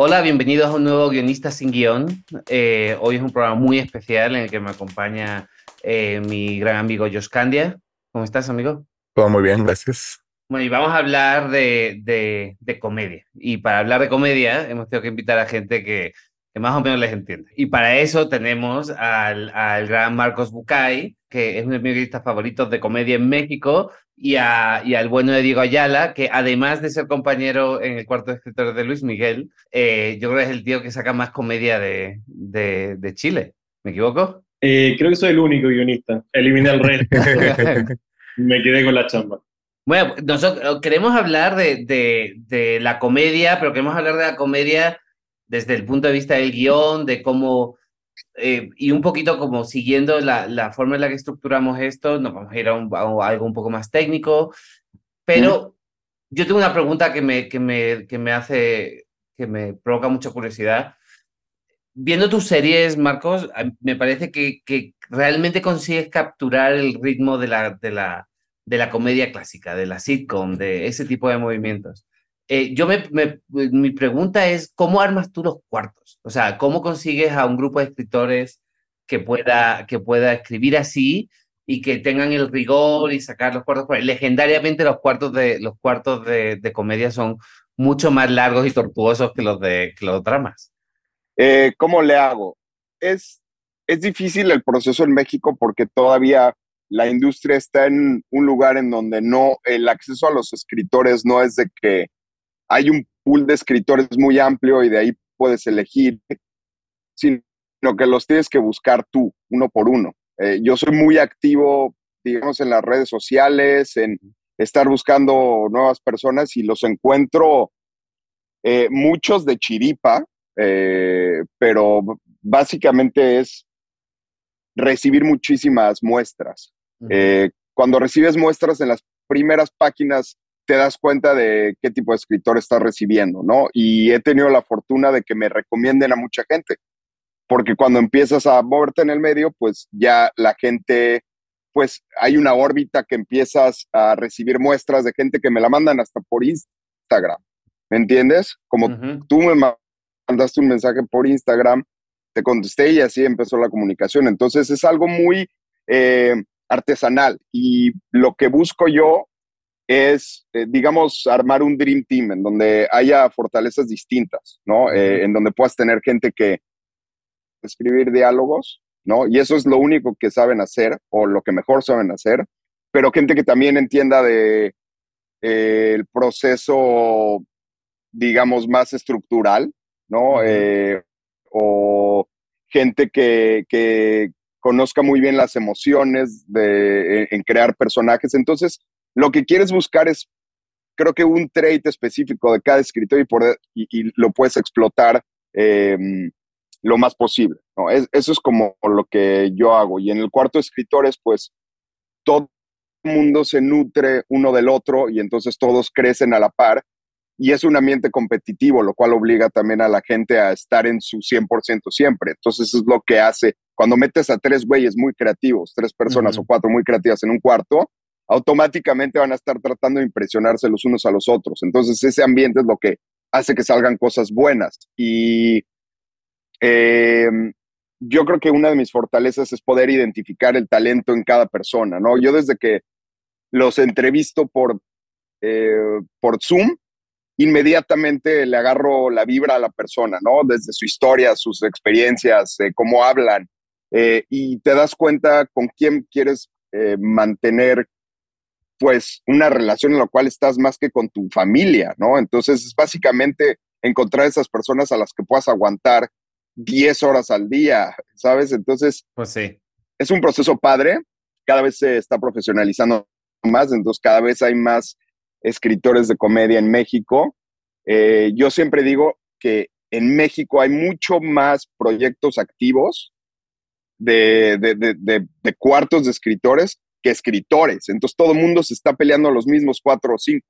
Hola, bienvenidos a un nuevo Guionista sin Guión. Eh, hoy es un programa muy especial en el que me acompaña eh, mi gran amigo Josh Candia. ¿Cómo estás, amigo? Todo muy bien, gracias. Bueno, y vamos a hablar de, de, comedia. Y para hablar de comedia hemos tenido que invitar a gente que, que más o menos les entiende. Y para eso tenemos al, al gran Marcos Bucay, que es uno de mis guionistas favoritos de comedia en México, y, a, y, al bueno de Diego Ayala, que además de ser compañero en el cuarto de escritores de Luis Miguel, eh, yo creo que es el tío que saca más comedia de, de, Chile. ¿Me equivoco? Eh, creo que soy el único guionista. Eliminé el resto. Me quedé con la chamba. Bueno, nosotros queremos hablar de, de, de, la comedia, pero queremos hablar de la comedia desde el punto de vista del guion, de cómo eh, y un poquito como siguiendo la, la, forma en la que estructuramos esto, nos vamos a ir a, algo un poco más técnico, pero yo tengo una pregunta que me, que me, que me hace, que me provoca mucha curiosidad. Viendo tus series, Marcos, me parece que, que realmente consigues capturar el ritmo de la, de, la, de la comedia clásica, de la sitcom, de ese tipo de movimientos. Eh, yo me, mi pregunta es, ¿cómo armas tú los cuartos? O sea, ¿cómo consigues a un grupo de escritores que pueda, que pueda escribir así y que tengan el rigor y sacar los cuartos? Legendariamente los cuartos de, los cuartos de, comedia son mucho más largos y tortuosos que los de que los dramas. Eh, ¿Cómo le hago? Es, es difícil el proceso en México porque todavía la industria está en un lugar en donde no, el acceso a los escritores no es de que hay un pool de escritores muy amplio y de ahí puedes elegir, sino que los tienes que buscar tú, uno por uno. Eh, yo soy muy activo, digamos, en las redes sociales, en estar buscando nuevas personas y los encuentro eh, muchos de chiripa, eh, pero básicamente es recibir muchísimas muestras. cuando recibes muestras en las primeras páginas te das cuenta de qué tipo de escritor estás recibiendo, ¿no? Y he tenido la fortuna de que me recomienden a mucha gente, porque cuando empiezas a moverte en el medio, pues ya la gente, pues hay una órbita que empiezas a recibir muestras de gente que me la mandan hasta por Instagram, ¿me entiendes? Como tú me mandaste un mensaje por Instagram, te contesté y así empezó la comunicación. Entonces es algo muy eh, artesanal y lo que busco yo es, eh, digamos, armar un Dream Team en donde haya fortalezas distintas, ¿no? Eh, en donde puedas tener gente que escribir diálogos, ¿no? Y eso es lo único que saben hacer o lo que mejor saben hacer, pero gente que también entienda de eh, el proceso, digamos, más estructural, ¿no? o gente que, que, conozca muy bien las emociones de, en crear personajes. Entonces, lo que quieres buscar es, creo que un trait específico de cada escritor y, por, y, lo puedes explotar em, lo más posible. ¿no? eso es como lo que yo hago. Y en el cuarto de escritores, pues todo el mundo se nutre uno del otro y entonces todos crecen a la par. Y es un ambiente competitivo, lo cual obliga también a la gente a estar en su 100% siempre. Entonces es lo que hace, cuando metes a tres güeyes muy creativos, tres personas o cuatro muy creativas en un cuarto, automáticamente van a estar tratando de impresionarse los unos a los otros. Entonces ese ambiente es lo que hace que salgan cosas buenas. Y em, yo creo que una de mis fortalezas es poder identificar el talento en cada persona, ¿no? Yo desde que los entrevisto por, eh, por Zoom, inmediatamente le agarro la vibra a la persona, ¿no? Desde su historia, sus experiencias, eh, cómo hablan, eh, y te das cuenta con quién quieres mantener pues una relación en la cual estás más que con tu familia, ¿no? Entonces es básicamente encontrar esas personas a las que puedas aguantar 10 horas al día, ¿sabes? Entonces, pues sí. Es un proceso padre, cada vez se está profesionalizando más, entonces cada vez hay más escritores de comedia en México. Eh, yo siempre digo que en México hay mucho más proyectos activos de, de, cuartos de escritores que escritores. Entonces todo el mundo se está peleando los mismos cuatro o cinco.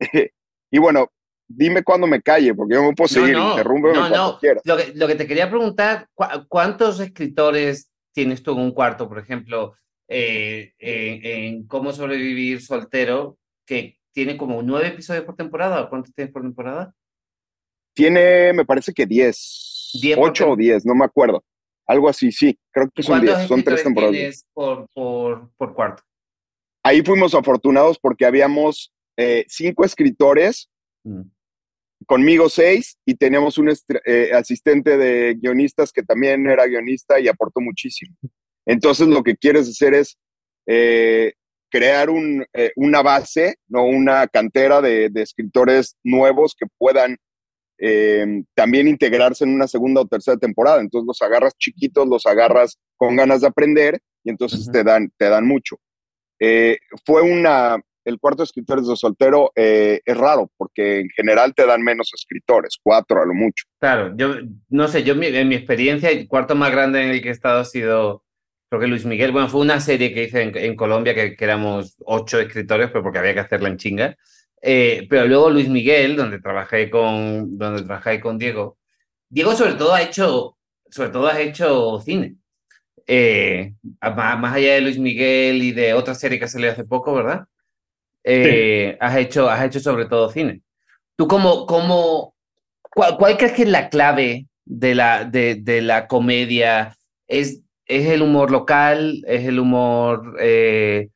y bueno, dime cuándo me calle, porque yo me puedo seguir, no, no, no. Lo que, lo que te quería preguntar, ¿cuántos escritores tienes tú en un cuarto, por ejemplo, eh, en Cómo sobrevivir soltero, que tiene como nueve episodios por temporada? ¿Cuántos tienes por temporada? Tiene, me parece que diez. ocho o diez, no me acuerdo. Algo así, sí, creo que son diez, son tres temporadas. Por, por, por cuarto? Ahí fuimos afortunados porque habíamos eh, cinco escritores mm conmigo seis y teníamos un eh, asistente de guionistas que también era guionista y aportó muchísimo. Entonces lo que quieres hacer es eh, crear un, eh, una base, no una cantera de, escritores nuevos que puedan también integrarse en una segunda o tercera temporada. Entonces los agarras chiquitos, los agarras con ganas de aprender y entonces te, dan, te dan mucho. fue una, el cuarto de escritores de soltero eh, es raro, porque en general te dan menos escritores, cuatro a lo mucho. Claro, yo no sé, yo en mi experiencia, el cuarto más grande en el que he estado ha sido, creo que Luis Miguel, bueno, fue una serie que hice en, Colombia que, éramos ocho escritores, pero porque había que hacerla en chinga. Eh, pero luego Luis Miguel, donde trabajé con, donde trabajé con Diego, Diego sobre todo ha hecho, sobre todo ha hecho cine. Eh, más, allá de Luis Miguel y de otra serie que salió hace poco, ¿verdad? Eh, has, hecho, has hecho sobre todo cine. ¿Tú cómo, cómo cuál, crees que es la clave de la, de, de la comedia? ¿Es, ¿Es el humor local? ¿Es el humor, eh,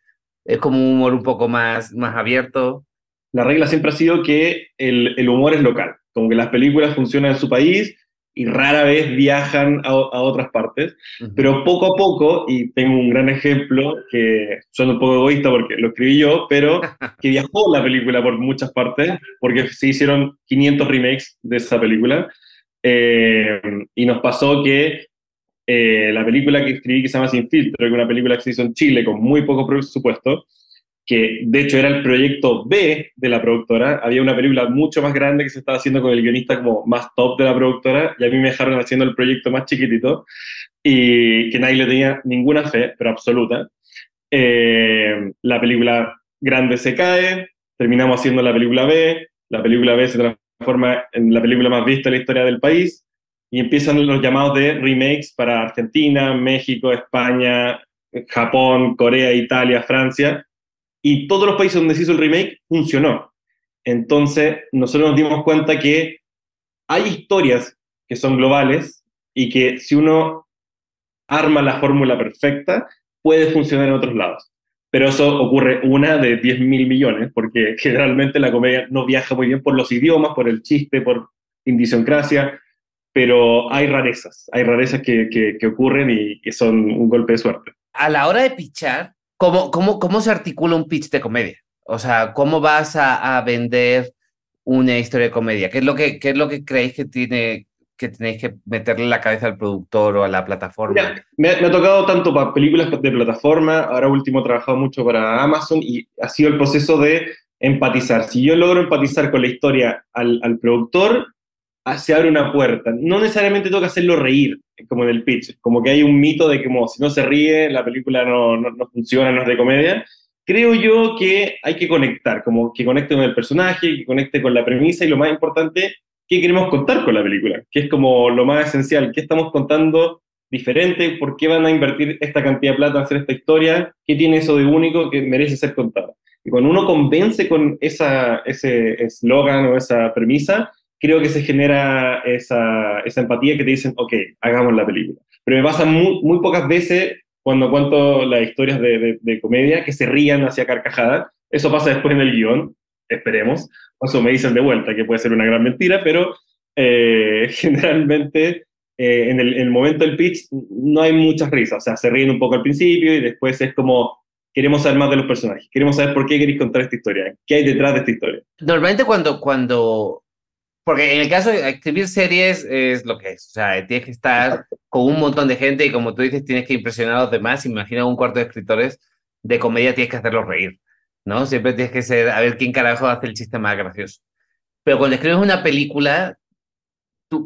es como un humor un poco más, más abierto? La regla siempre ha sido que el, el humor es local, como que las películas funcionan en su país y rara vez viajan a, otras partes, pero poco a poco, y tengo un gran ejemplo que suena un poco egoísta porque lo escribí yo, pero que viajó la película por muchas partes, porque se hicieron 500 remakes de esa película, eh, y nos pasó que eh, la película que escribí que se llama Sin Filtro, que es una película que se hizo en Chile con muy poco presupuesto, que de hecho era el proyecto B de la productora. Había una película mucho más grande que se estaba haciendo con el guionista como más top de la productora y a mí me dejaron haciendo el proyecto más chiquitito y que nadie le tenía ninguna fe, pero absoluta. Eh, la película grande se cae, terminamos haciendo la película B, la película B se transforma en la película más vista en la historia del país y empiezan los llamados de remakes para Argentina, México, España, Japón, Corea, Italia, Francia y todos los países donde se hizo el remake funcionó. Entonces, nosotros nos dimos cuenta que hay historias que son globales y que si uno arma la fórmula perfecta, puede funcionar en otros lados. Pero eso ocurre una de 10 mil millones, porque generalmente la comedia no viaja muy bien por los idiomas, por el chiste, por indisiocracia, pero hay rarezas, hay rarezas que, que, ocurren y que son un golpe de suerte. A la hora de pichar, ¿Cómo, cómo, cómo se articula un pitch de comedia? O sea, ¿cómo vas a, vender una historia de comedia? ¿Qué es lo que, qué es lo que creéis que tiene que tenéis que meterle la cabeza al productor o a la plataforma? me, ha tocado tanto para películas de plataforma, ahora último he trabajado mucho para Amazon y ha sido el proceso de empatizar. Si yo logro empatizar con la historia al, al productor, se abre una puerta. No necesariamente que hacerlo reír, como en el pitch, como que hay un mito de que si no se ríe, la película no, no, funciona, no es de comedia. Creo yo que hay que conectar, como que conecte con el personaje, que conecte con la premisa y lo más importante, qué queremos contar con la película, que es como lo más esencial, qué estamos contando diferente, por qué van a invertir esta cantidad de plata en hacer esta historia, qué tiene eso de único que merece ser contado. Y cuando uno convence con esa, ese eslogan o esa premisa, creo que se genera esa, esa, empatía que te dicen, ok, hagamos la película. Pero me pasa muy, muy pocas veces cuando cuento las historias de, de, comedia que se rían hacia carcajada. Eso pasa después en el guion, esperemos. Eso me dicen de vuelta, que puede ser una gran mentira, pero eh, generalmente eh, en, el, en, el, momento del pitch no hay muchas risas. O sea, se ríen un poco al principio y después es como, queremos saber más de los personajes, queremos saber por qué queréis contar esta historia, qué hay detrás de esta historia. Normalmente cuando, cuando porque en el caso de escribir series es lo que es. O sea, tienes que estar con un montón de gente y como tú dices, tienes que impresionar a los demás. Imagina un cuarto de escritores de comedia, tienes que hacerlos reír, ¿no? Siempre tienes que ser, a ver quién carajo hace el chiste más gracioso. Pero cuando escribes una película,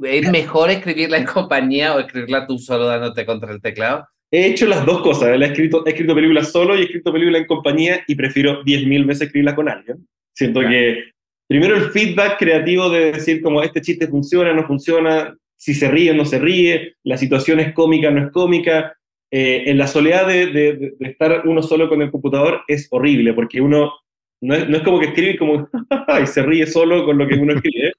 ¿Es mejor escribirla en compañía o escribirla tú solo dándote contra el teclado? He hecho las dos cosas. He escrito, he escrito películas solo y he escrito películas en compañía y prefiero 10.000 veces escribirla con alguien. Siento que primero el feedback creativo de decir como este chiste funciona, no funciona, si se ríe o no se ríe, la situación es cómica o no es cómica. Eh, en la soledad de, estar uno solo con el computador es horrible porque uno no es, no es como que escribe como y se ríe solo con lo que uno escribe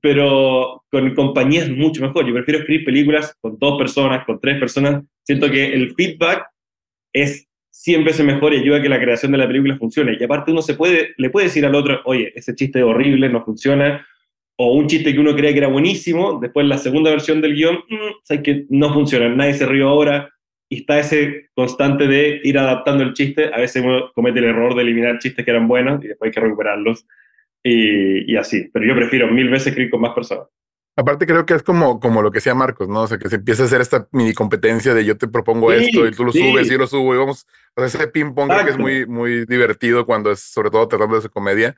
pero con compañía es mucho mejor. Yo prefiero escribir películas con dos personas, con tres personas. Siento que el feedback es 100 veces mejor y ayuda a que la creación de la película funcione. Y aparte uno se puede, le puede decir al otro, oye, ese chiste es horrible, no funciona, o un chiste que uno cree que era buenísimo, después la segunda versión del guion, mmm, que no funciona, nadie se rió ahora, y está ese constante de ir adaptando el chiste, a veces uno comete el error de eliminar chistes que eran buenos y después hay que recuperarlos y, así. Pero yo prefiero mil veces escribir con más personas. Aparte creo que es como, como lo que decía Marcos, ¿no? O sea, que se empieza a hacer esta mini competencia de yo te propongo esto y tú lo subes y yo lo subo y vamos, o sea, ese ping pong creo que es muy, muy divertido cuando es sobre todo tratando de esa comedia.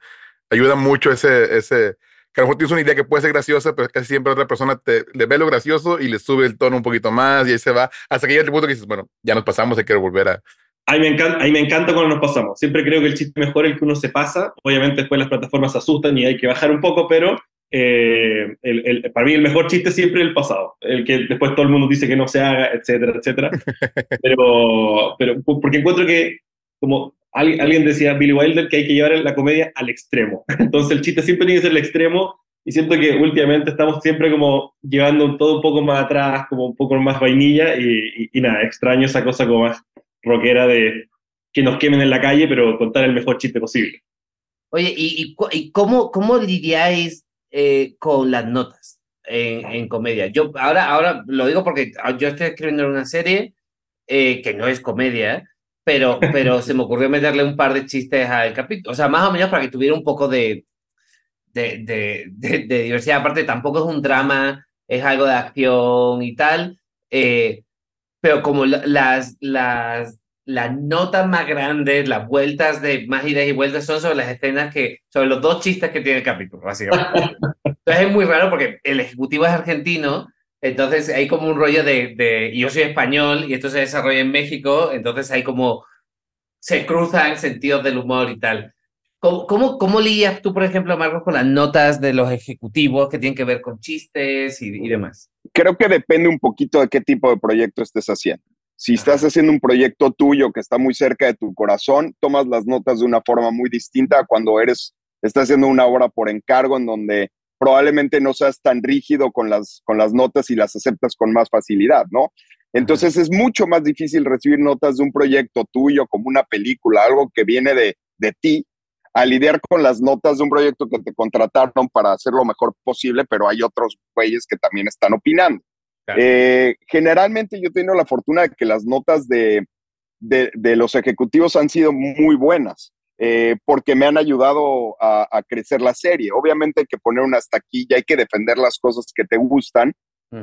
Ayuda mucho ese, ese, que a lo mejor tienes una idea que puede ser graciosa, pero casi siempre otra persona te, le ve lo gracioso y le sube el tono un poquito más y ahí se va, hasta que llega el punto que dices, bueno, ya nos pasamos, hay que volver a, Ahí me, encanta, ahí me encanta cuando nos pasamos. Siempre creo que el chiste mejor es el que uno se pasa. Obviamente después las plataformas se asustan y hay que bajar un poco, pero eh, el, para mí el mejor chiste siempre es el pasado. El que después todo el mundo dice que no se haga, etcétera, etcétera. pero, pero porque encuentro que, como alguien decía, Billy Wilder, que hay que llevar la comedia al extremo. Entonces el chiste siempre tiene que ser el extremo y siento que últimamente estamos siempre como llevando todo un poco más atrás, como un poco más vainilla y, y nada, extraño esa cosa como más rockera de que nos quemen en la calle, pero contar el mejor chiste posible. Oye, ¿y, y, cómo, cómo lidiáis eh, con las notas en, comedia? Yo ahora, ahora lo digo porque yo estoy escribiendo una serie eh, que no es comedia, pero, pero se me ocurrió meterle un par de chistes al capítulo, o sea, más o menos para que tuviera un poco de, de, de, de, diversidad. Aparte, tampoco es un drama, es algo de acción y tal. Eh, pero como las, las, las notas más grandes, las vueltas de más idas y vueltas son sobre las escenas que, sobre los dos chistes que tiene el capítulo. Entonces es muy raro porque el ejecutivo es argentino, entonces hay como un rollo de, de yo soy español y esto se desarrolla en México, entonces hay como, se cruzan sentidos del humor y tal. ¿Cómo, cómo, cómo tú, por ejemplo, Marcos, con las notas de los ejecutivos que tienen que ver con chistes y, y demás? Creo que depende un poquito de qué tipo de proyecto estés haciendo. Si estás haciendo un proyecto tuyo que está muy cerca de tu corazón, tomas las notas de una forma muy distinta a cuando eres, estás haciendo una obra por encargo en donde probablemente no seas tan rígido con las, con las notas y las aceptas con más facilidad, ¿no? Entonces es mucho más difícil recibir notas de un proyecto tuyo como una película, algo que viene de, de ti, a lidiar con las notas de un proyecto que te contrataron para hacer lo mejor posible, pero hay otros güeyes que también están opinando. Eh, generalmente yo he tenido la fortuna de que las notas de, de, los ejecutivos han sido muy buenas, eh, porque me han ayudado a, crecer la serie. Obviamente hay que poner una taquilla, hay que defender las cosas que te gustan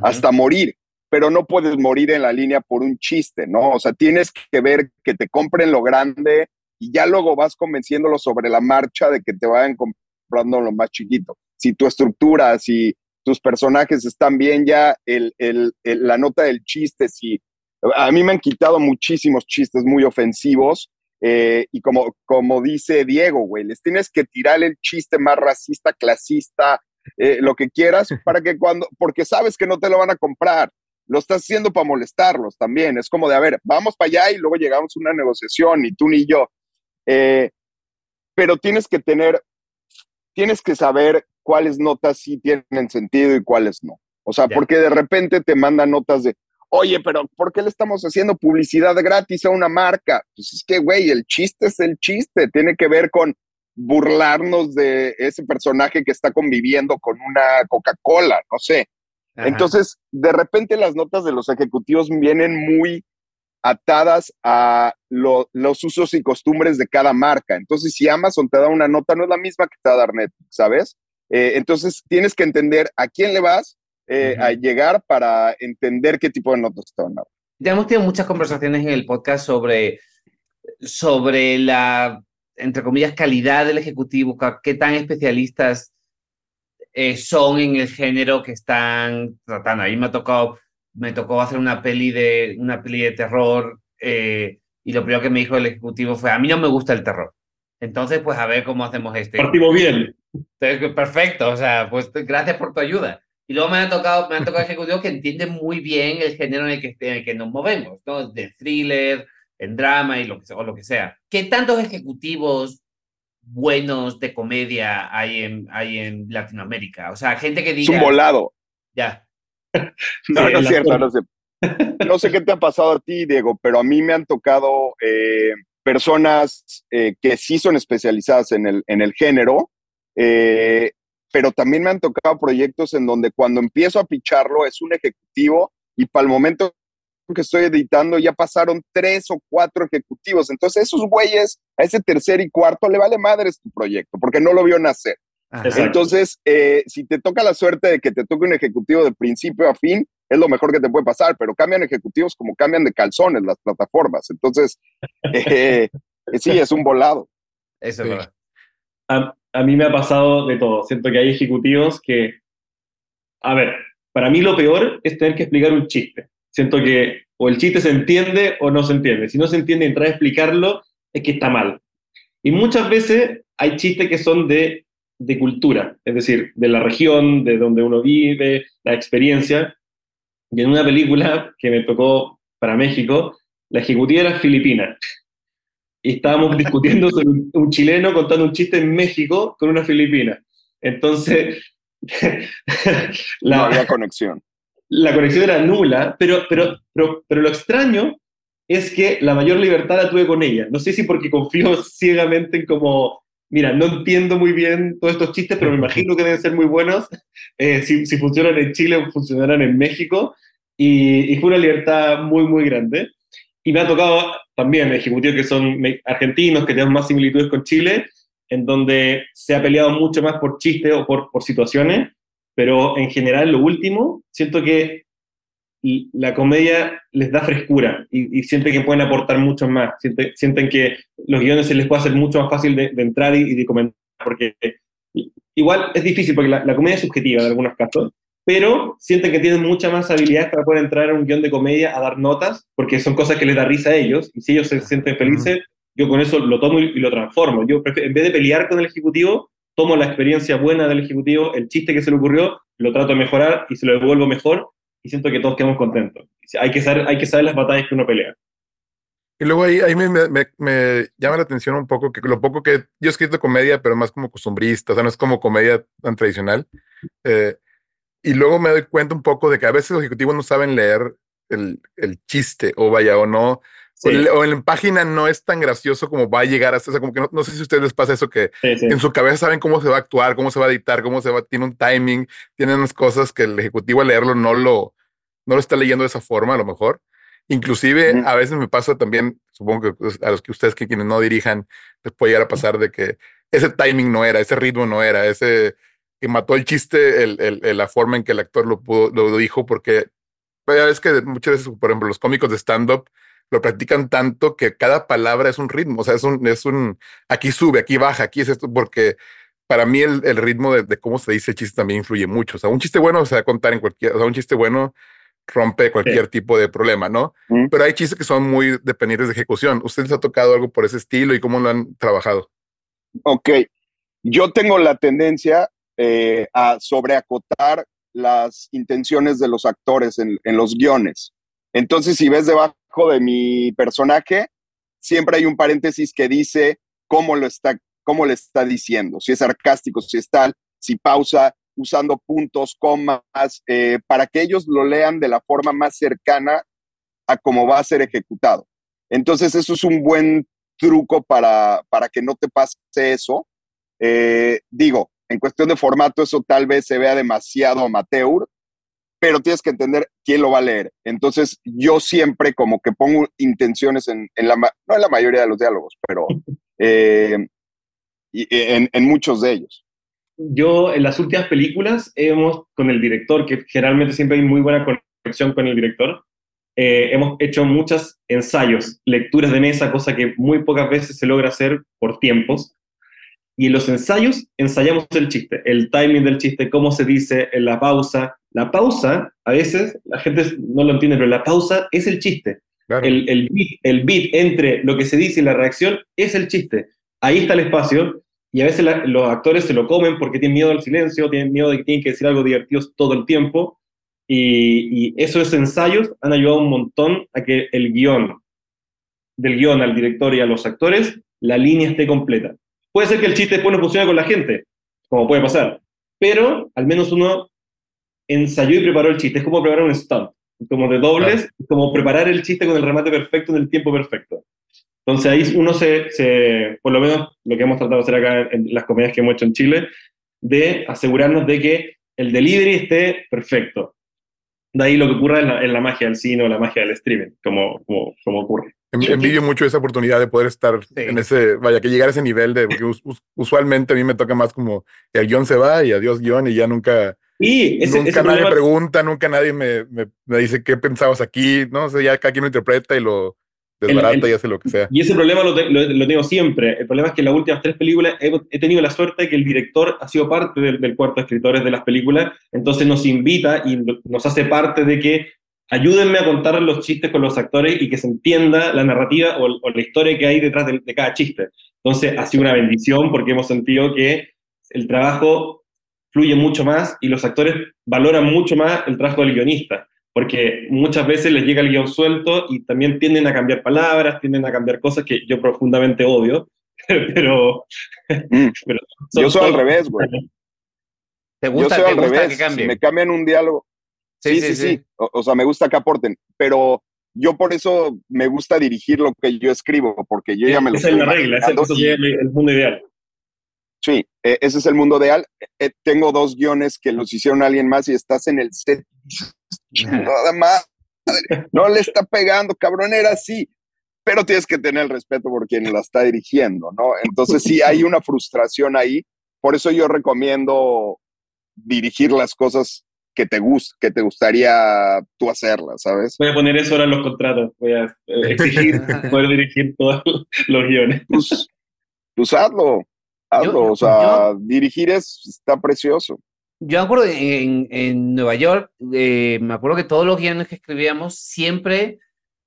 hasta morir, pero no puedes morir en la línea por un chiste, ¿no? O sea, tienes que ver que te compren lo grande, y ya luego vas convenciéndolo sobre la marcha de que te vayan comprando lo más chiquito. Si tu estructura, si tus personajes están bien, ya el, el, la nota del chiste, si a mí me han quitado muchísimos chistes muy ofensivos. Eh, y como, como dice Diego, güey, les tienes que tirar el chiste más racista, clasista, eh, lo que quieras, para que cuando, porque sabes que no te lo van a comprar. Lo estás haciendo para molestarlos también. Es como de, a ver, vamos para allá y luego llegamos a una negociación, ni tú ni yo. Eh, pero tienes que tener, tienes que saber cuáles notas sí tienen sentido y cuáles no. O sea, porque de repente te mandan notas de, oye, pero ¿por qué le estamos haciendo publicidad gratis a una marca? Pues es que, güey, el chiste es el chiste, tiene que ver con burlarnos de ese personaje que está conviviendo con una Coca-Cola, no sé. Entonces, de repente las notas de los ejecutivos vienen muy atadas a los usos y costumbres de cada marca. Entonces, si Amazon te da una nota, no es la misma que te va a dar Netflix, ¿sabes? Eh, entonces, tienes que entender a quién le vas eh, a llegar para entender qué tipo de notas te van a dar. Ya hemos tenido muchas conversaciones en el podcast sobre, sobre la, entre comillas, calidad del ejecutivo, qué tan especialistas eh, son en el género que están tratando. Ahí me ha tocado, me tocó hacer una peli de, una peli de terror eh, y lo primero que me dijo el ejecutivo fue, a mí no me gusta el terror. Entonces, pues a ver cómo hacemos este. Partimos bien. Perfecto, o sea, pues gracias por tu ayuda. Y luego me han tocado, me han tocado ejecutivos que entienden muy bien el género en el que, en el que nos movemos, ¿no? De thriller, en drama y lo que, o lo que sea. ¿Qué tantos ejecutivos buenos de comedia hay en, hay en Latinoamérica? O sea, gente que diga... Es un volado. Ya. no, no es cierto, no sé. No sé qué te ha pasado a ti, Diego, pero a mí me han tocado eh, personas eh, que sí son especializadas en el, en el género, eh, pero también me han tocado proyectos en donde cuando empiezo a picharlo es un ejecutivo y para el momento que estoy editando ya pasaron tres o cuatro ejecutivos. Entonces, esos güeyes, a ese tercer y cuarto le vale madres tu proyecto porque no lo vio nacer. Entonces, eh, si te toca la suerte de que te toque un ejecutivo de principio a fin, es lo mejor que te puede pasar, pero cambian ejecutivos como cambian de calzones las plataformas. Entonces, eh, sí, es un volado. Eso es verdad. A, a, mí me ha pasado de todo. Siento que hay ejecutivos que, a ver, para mí lo peor es tener que explicar un chiste. Siento que o el chiste se entiende o no se entiende. Si no se entiende y entrar a explicarlo, es que está mal. Y muchas veces hay chistes que son de, de cultura, es decir, de la región, de donde uno vive, la experiencia. Y en una película que me tocó para México, la ejecutiva era filipina. Y estábamos discutiendo sobre un, chileno contando un chiste en México con una filipina. Entonces, la, no había conexión la conexión era nula, pero, pero, pero, pero, lo extraño es que la mayor libertad la tuve con ella. No sé si porque confío ciegamente en como, mira, no entiendo muy bien todos estos chistes, pero me imagino que deben ser muy buenos. Eh, si, si, funcionan en Chile o funcionarán en México. Y, y, fue una libertad muy, muy grande. Y me ha tocado también ejecutivos que son argentinos, que tienen más similitudes con Chile, en donde se ha peleado mucho más por chistes o por, por situaciones pero en general, lo último, siento que la comedia les da frescura y, sienten que pueden aportar mucho más. Sienten, que los guiones se les puede hacer mucho más fácil de, entrar y, de comentar, porque igual es difícil, porque la, comedia es subjetiva en algunos casos, pero sienten que tienen mucha más habilidad para poder entrar a un guion de comedia a dar notas, porque son cosas que les da risa a ellos, y si ellos se sienten felices, yo con eso lo tomo y, lo transformo. Yo en vez de pelear con el ejecutivo, tomo la experiencia buena del ejecutivo, el chiste que se le ocurrió, lo trato de mejorar y se lo devuelvo mejor y siento que todos quedamos contentos. Hay que saber, hay que saber las batallas que uno pelea. Y luego ahí, ahí me, me, me, llama la atención un poco que lo poco que yo he escrito comedia, pero más como costumbrista, o sea, no es como comedia tan tradicional. Eh, y luego me doy cuenta un poco de que a veces los ejecutivos no saben leer el, el chiste, o vaya, o no, o, en página no es tan gracioso como va a llegar hasta, o sea, como que no, sé si a ustedes les pasa eso, que en su cabeza saben cómo se va a actuar, cómo se va a editar, cómo se va, tiene un timing, tienen unas cosas que el ejecutivo al leerlo no lo, no lo está leyendo de esa forma a lo mejor. Inclusive a veces me pasa también, supongo que pues, a los que ustedes que quienes no dirijan, les puede llegar a pasar de que ese timing no era, ese ritmo no era, ese que mató el chiste, el, el, la forma en que el actor lo, pudo, lo dijo, porque ves que muchas veces, por ejemplo, los cómicos de stand-up lo practican tanto que cada palabra es un ritmo, o sea, es un, es un, aquí sube, aquí baja, aquí es esto, porque para mí el, el ritmo de, cómo se dice el chiste también influye mucho, o sea, un chiste bueno se va a contar en cualquier, o sea, un chiste bueno rompe cualquier tipo de problema, ¿no? Pero hay chistes que son muy dependientes de ejecución. ¿Ustedes ha tocado algo por ese estilo y cómo lo han trabajado? Ok, yo tengo la tendencia eh, a sobreacotar las intenciones de los actores en, los guiones. Entonces, si ves debajo de mi personaje, siempre hay un paréntesis que dice cómo lo está, cómo le está diciendo, si es sarcástico, si es tal, si pausa, usando puntos, comas, eh, para que ellos lo lean de la forma más cercana a cómo va a ser ejecutado. Entonces, eso es un buen truco para, para que no te pase eso. Eh, digo, en cuestión de formato, eso tal vez se vea demasiado amateur, pero tienes que entender quién lo va a leer. Entonces, yo siempre como que pongo intenciones en, la, no en la mayoría de los diálogos, pero eh, en, en, muchos de ellos. Yo en las últimas películas hemos, con el director, que generalmente siempre hay muy buena conexión con el director, eh, hemos hecho muchos ensayos, lecturas de mesa, cosa que muy pocas veces se logra hacer por tiempos. Y en los ensayos ensayamos el chiste, el timing del chiste, cómo se dice, en la pausa. La pausa, a veces la gente no lo entiende, pero la pausa es el chiste. El, el, beat, el beat entre lo que se dice y la reacción es el chiste. Ahí está el espacio y a veces los actores se lo comen porque tienen miedo al silencio, tienen miedo de que tienen que decir algo divertido todo el tiempo. Y, y esos ensayos han ayudado un montón a que el guion, del guion al director y a los actores, la línea esté completa. Puede ser que el chiste después no funcione con la gente, como puede pasar, pero al menos uno ensayó y preparó el chiste. Es como preparar un stunt, como de dobles, como preparar el chiste con el remate perfecto en el tiempo perfecto. Entonces ahí uno se, se, por lo menos lo que hemos tratado de hacer acá en las comedias que hemos hecho en Chile, de asegurarnos de que el delivery esté perfecto. De ahí lo que ocurre en la, magia del cine o la magia del streaming, como, como, como ocurre. Envidio mucho esa oportunidad de poder estar en ese, vaya, que llegar a ese nivel de, porque usualmente a mí me toca más como el guion se va y adiós guion y ya nunca, y nunca nadie me pregunta, nunca nadie me, me, me, dice qué pensabas aquí, no o sé, sea, ya cada quien lo interpreta y lo desbarata y hace lo que sea. Y ese problema lo, lo, tengo siempre. El problema es que en las últimas tres películas he, tenido la suerte de que el director ha sido parte del, del cuarto de escritores de las películas, entonces nos invita y nos hace parte de que ayúdenme a contar los chistes con los actores y que se entienda la narrativa o, la historia que hay detrás de, cada chiste. Entonces, ha sido una bendición porque hemos sentido que el trabajo fluye mucho más y los actores valoran mucho más el trabajo del guionista, porque muchas veces les llega el guion suelto y también tienden a cambiar palabras, tienden a cambiar cosas que yo profundamente odio, pero... Mm. yo soy al revés, güey. ¿Te gusta, yo soy al revés. Que me cambian un diálogo, Sí, sí, sí. O, sea, me gusta que aporten, pero yo por eso me gusta dirigir lo que yo escribo, porque yo ya me lo Esa es la regla, ese es el, mundo ideal. Sí, e, ese es el mundo ideal. E, tengo dos guiones que los hicieron alguien más y estás en el set. Nada más. No le está pegando, cabrón, era así. Pero tienes que tener el respeto por quien la está dirigiendo, ¿no? Entonces sí hay una frustración ahí. Por eso yo recomiendo dirigir las cosas que te, gust, que te gustaría tú hacerla, ¿sabes? Voy a poner eso ahora en los contratos, voy a eh, exigir poder dirigir todos los guiones. Pues, pues hazlo, hazlo, o sea, dirigir es, está precioso. Yo me acuerdo en, en Nueva York, eh, me acuerdo que todos los guiones que escribíamos siempre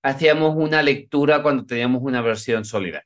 hacíamos una lectura cuando teníamos una versión sólida.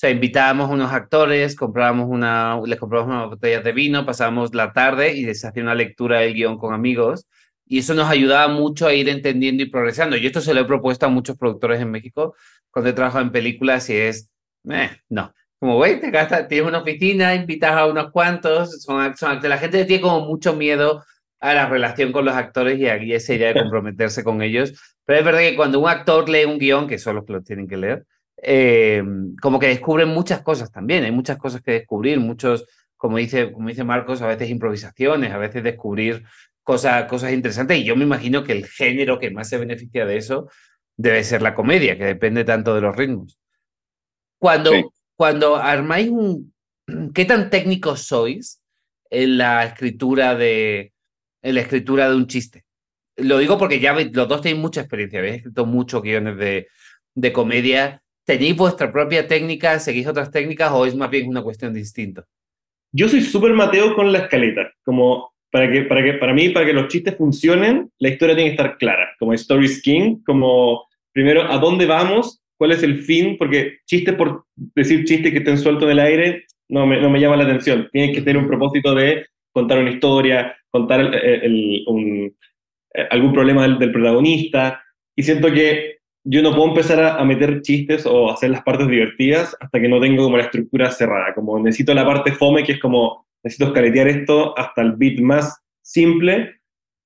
Sea, invitábamos a unos actores, comprábamos una, les comprábamos unas botellas de vino, pasábamos la tarde y les hacía una lectura del guion con amigos. Y eso nos ayudaba mucho a ir entendiendo y progresando. Yo esto se lo he propuesto a muchos productores en México cuando he trabajado en películas y es, eh, no. Como, güey, te gastas, tienes una oficina, invitas a unos cuantos, son, son, la gente tiene como mucho miedo a la relación con los actores y aquí esa idea de comprometerse con ellos. Pero es verdad que cuando un actor lee un guion, que son los que lo tienen que leer, eh, como que descubren muchas cosas también, hay muchas cosas que descubrir, muchos, como dice, como dice Marcos, a veces improvisaciones, a veces descubrir cosas, cosas interesantes y yo me imagino que el género que más se beneficia de eso debe ser la comedia, que depende tanto de los ritmos. Cuando, cuando armáis un... ¿Qué tan técnicos sois en la escritura de, en la escritura de un chiste? Lo digo porque ya los dos tenéis mucha experiencia, habéis escrito muchos guiones de, de comedia ¿Tenéis vuestra propia técnica? ¿Seguís otras técnicas o es más bien una cuestión distinta? Yo soy súper Mateo con la escaleta. Como para, que, para, que, para mí, para que los chistes funcionen, la historia tiene que estar clara. Como Story King, como primero, ¿a dónde vamos? ¿Cuál es el fin? Porque chistes por decir chistes que estén sueltos en el aire no me, no me llama la atención. Tiene que tener un propósito de contar una historia, contar el, un, eh, algún problema del, del protagonista. Y siento que yo no puedo empezar a, meter chistes o hacer las partes divertidas hasta que no tengo como la estructura cerrada. Como necesito la parte fome, que es como necesito escaletear esto hasta el beat más simple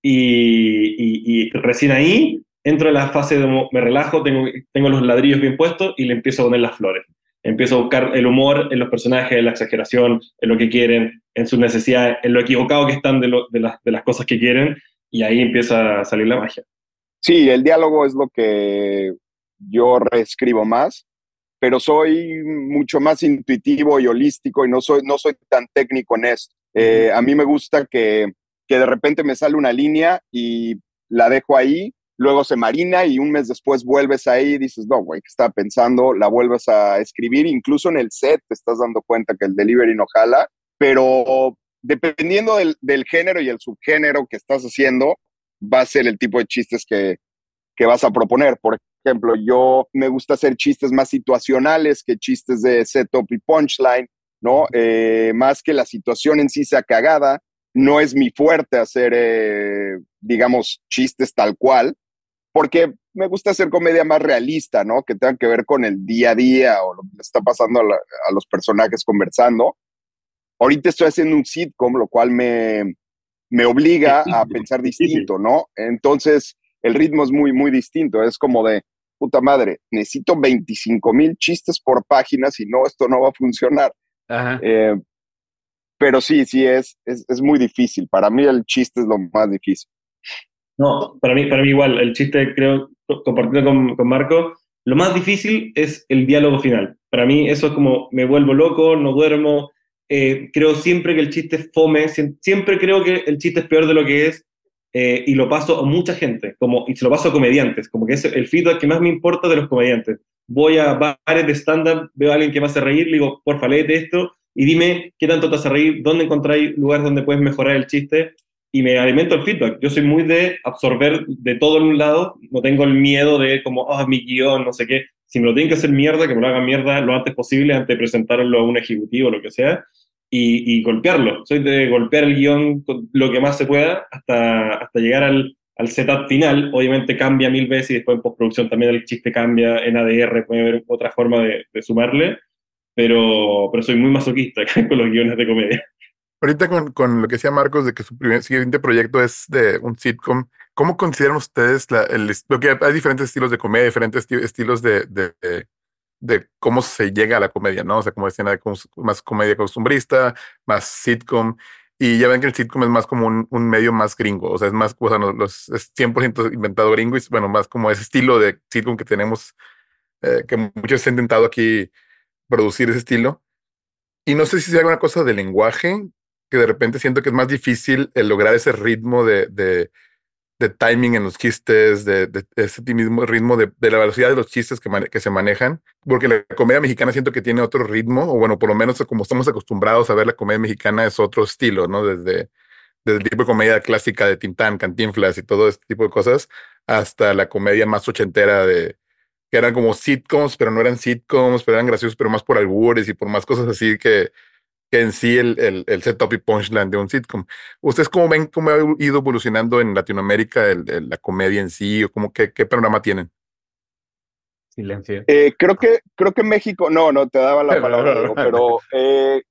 y, recién ahí entro en la fase de me relajo, tengo, tengo los ladrillos bien puestos y le empiezo a poner las flores. Empiezo a buscar el humor en los personajes, en la exageración, en lo que quieren, en sus necesidades, en lo equivocado que están de, de, las, de las cosas que quieren y ahí empieza a salir la magia. Sí, el diálogo es lo que yo reescribo más, pero soy mucho más intuitivo y holístico y no soy, no soy tan técnico en esto. Eh, a mí me gusta que, que de repente me sale una línea y la dejo ahí luego se marina y un mes después vuelves ahí y dices, no, güey, ¿qué estaba pensando? La vuelves a escribir, incluso en el set te estás dando cuenta que el delivery no jala, pero dependiendo del, del género y el subgénero que estás haciendo, va a ser el tipo de chistes que, que vas a proponer. Por ejemplo, yo me gusta hacer chistes más situacionales que chistes de setup y punchline, ¿no? Eh, más que la situación en sí sea cagada, no es mi fuerte hacer, eh, digamos, chistes tal cual, porque me gusta hacer comedia más realista, ¿no? Que tenga que ver con el día a día o lo que está pasando a, los personajes conversando. Ahorita estoy haciendo un sitcom, lo cual me, me obliga a pensar distinto, ¿no? Entonces, el ritmo es muy, muy distinto. Es como de, puta madre, necesito 25 mil chistes por página, si no, esto no va a funcionar. Eh, pero sí, sí, es, es, es, muy difícil. Para mí el chiste es lo más difícil. No, para mí, para mí igual, el chiste, creo, compartido con, con Marco, lo más difícil es el diálogo final. Para mí eso es como me vuelvo loco, no duermo, eh, creo siempre que el chiste es fome, siempre creo que el chiste es peor de lo que es, eh, y lo paso a mucha gente, como, y se lo paso a comediantes, como que es el feedback que más me importa de los comediantes. Voy a bares de stand-up, veo a alguien que me hace reír, le digo, porfa, léete esto, y dime qué tanto te hace reír, dónde encontráis lugares donde puedes mejorar el chiste, y me alimento el feedback. Yo soy muy de absorber de todo en un lado, no tengo el miedo de como, ah, mi guion, no sé qué. Si me lo tienen que hacer mierda, que me lo hagan mierda lo antes posible antes de presentarlo a un ejecutivo o lo que sea y, golpearlo. Soy de golpear el guion lo que más se pueda hasta, hasta llegar al, al setup final. Obviamente cambia mil veces y después en postproducción también el chiste cambia en ADR, puede haber otra forma de, sumarle, pero, pero soy muy masoquista con los guiones de comedia. Ahorita con, con, lo que decía Marcos de que su primer, siguiente proyecto es de un sitcom, ¿cómo consideran ustedes la, el, lo que hay diferentes estilos de comedia, diferentes estilos de, de, de cómo se llega a la comedia, ¿no? O sea, como decían, más comedia costumbrista, más sitcom. Y ya ven que el sitcom es más como un, un medio más gringo, o sea, es más, o sea, los, es 100% inventado gringo y bueno, más como ese estilo de sitcom que tenemos, eh, que muchos han intentado aquí producir ese estilo. Y no sé si sea alguna cosa de lenguaje, que de repente siento que es más difícil el lograr ese ritmo de, de de timing en los chistes, de, ese mismo ritmo, de, la velocidad de los chistes que, que, se manejan, porque la comedia mexicana siento que tiene otro ritmo, o bueno, por lo menos como estamos acostumbrados a ver la comedia mexicana es otro estilo, ¿no? Desde, desde el tipo de comedia clásica de Tintán, Cantinflas y todo este tipo de cosas, hasta la comedia más ochentera de que eran como sitcoms, pero no eran sitcoms, pero eran graciosos, pero más por albures y por más cosas así que, en sí el, el, el, setup y punchline de un sitcom. ¿Ustedes cómo ven cómo ha ido evolucionando en Latinoamérica el, la comedia en sí o cómo, qué, qué panorama tienen? Silencio. Eh, creo, que, creo que México, no, no te daba la palabra, pero eh,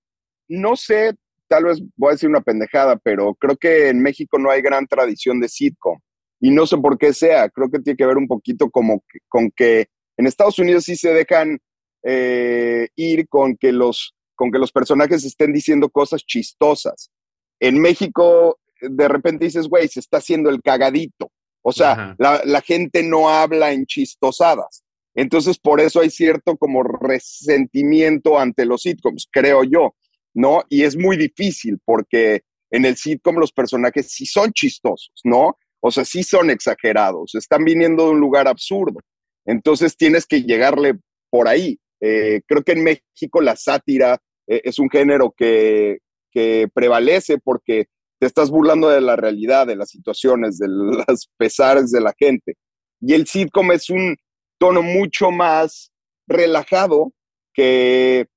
no sé, tal vez voy a decir una pendejada, pero creo que en México no hay gran tradición de sitcom. Y no sé por qué sea, creo que tiene que ver un poquito como con que en Estados Unidos sí se dejan eh, ir con que los con que los personajes estén diciendo cosas chistosas. En México, de repente dices, güey, se está haciendo el cagadito. O sea, la, gente no habla en chistosadas. Entonces, por eso hay cierto como resentimiento ante los sitcoms, creo yo, ¿no? Y es muy difícil porque en el sitcom los personajes sí son chistosos, ¿no? O sea, sí son exagerados, están viniendo de un lugar absurdo. Entonces tienes que llegarle por ahí. Eh, creo que en México la sátira eh, es un género que, que prevalece porque te estás burlando de la realidad, de las situaciones, de los pesares de la gente. Y el sitcom es un tono mucho más relajado que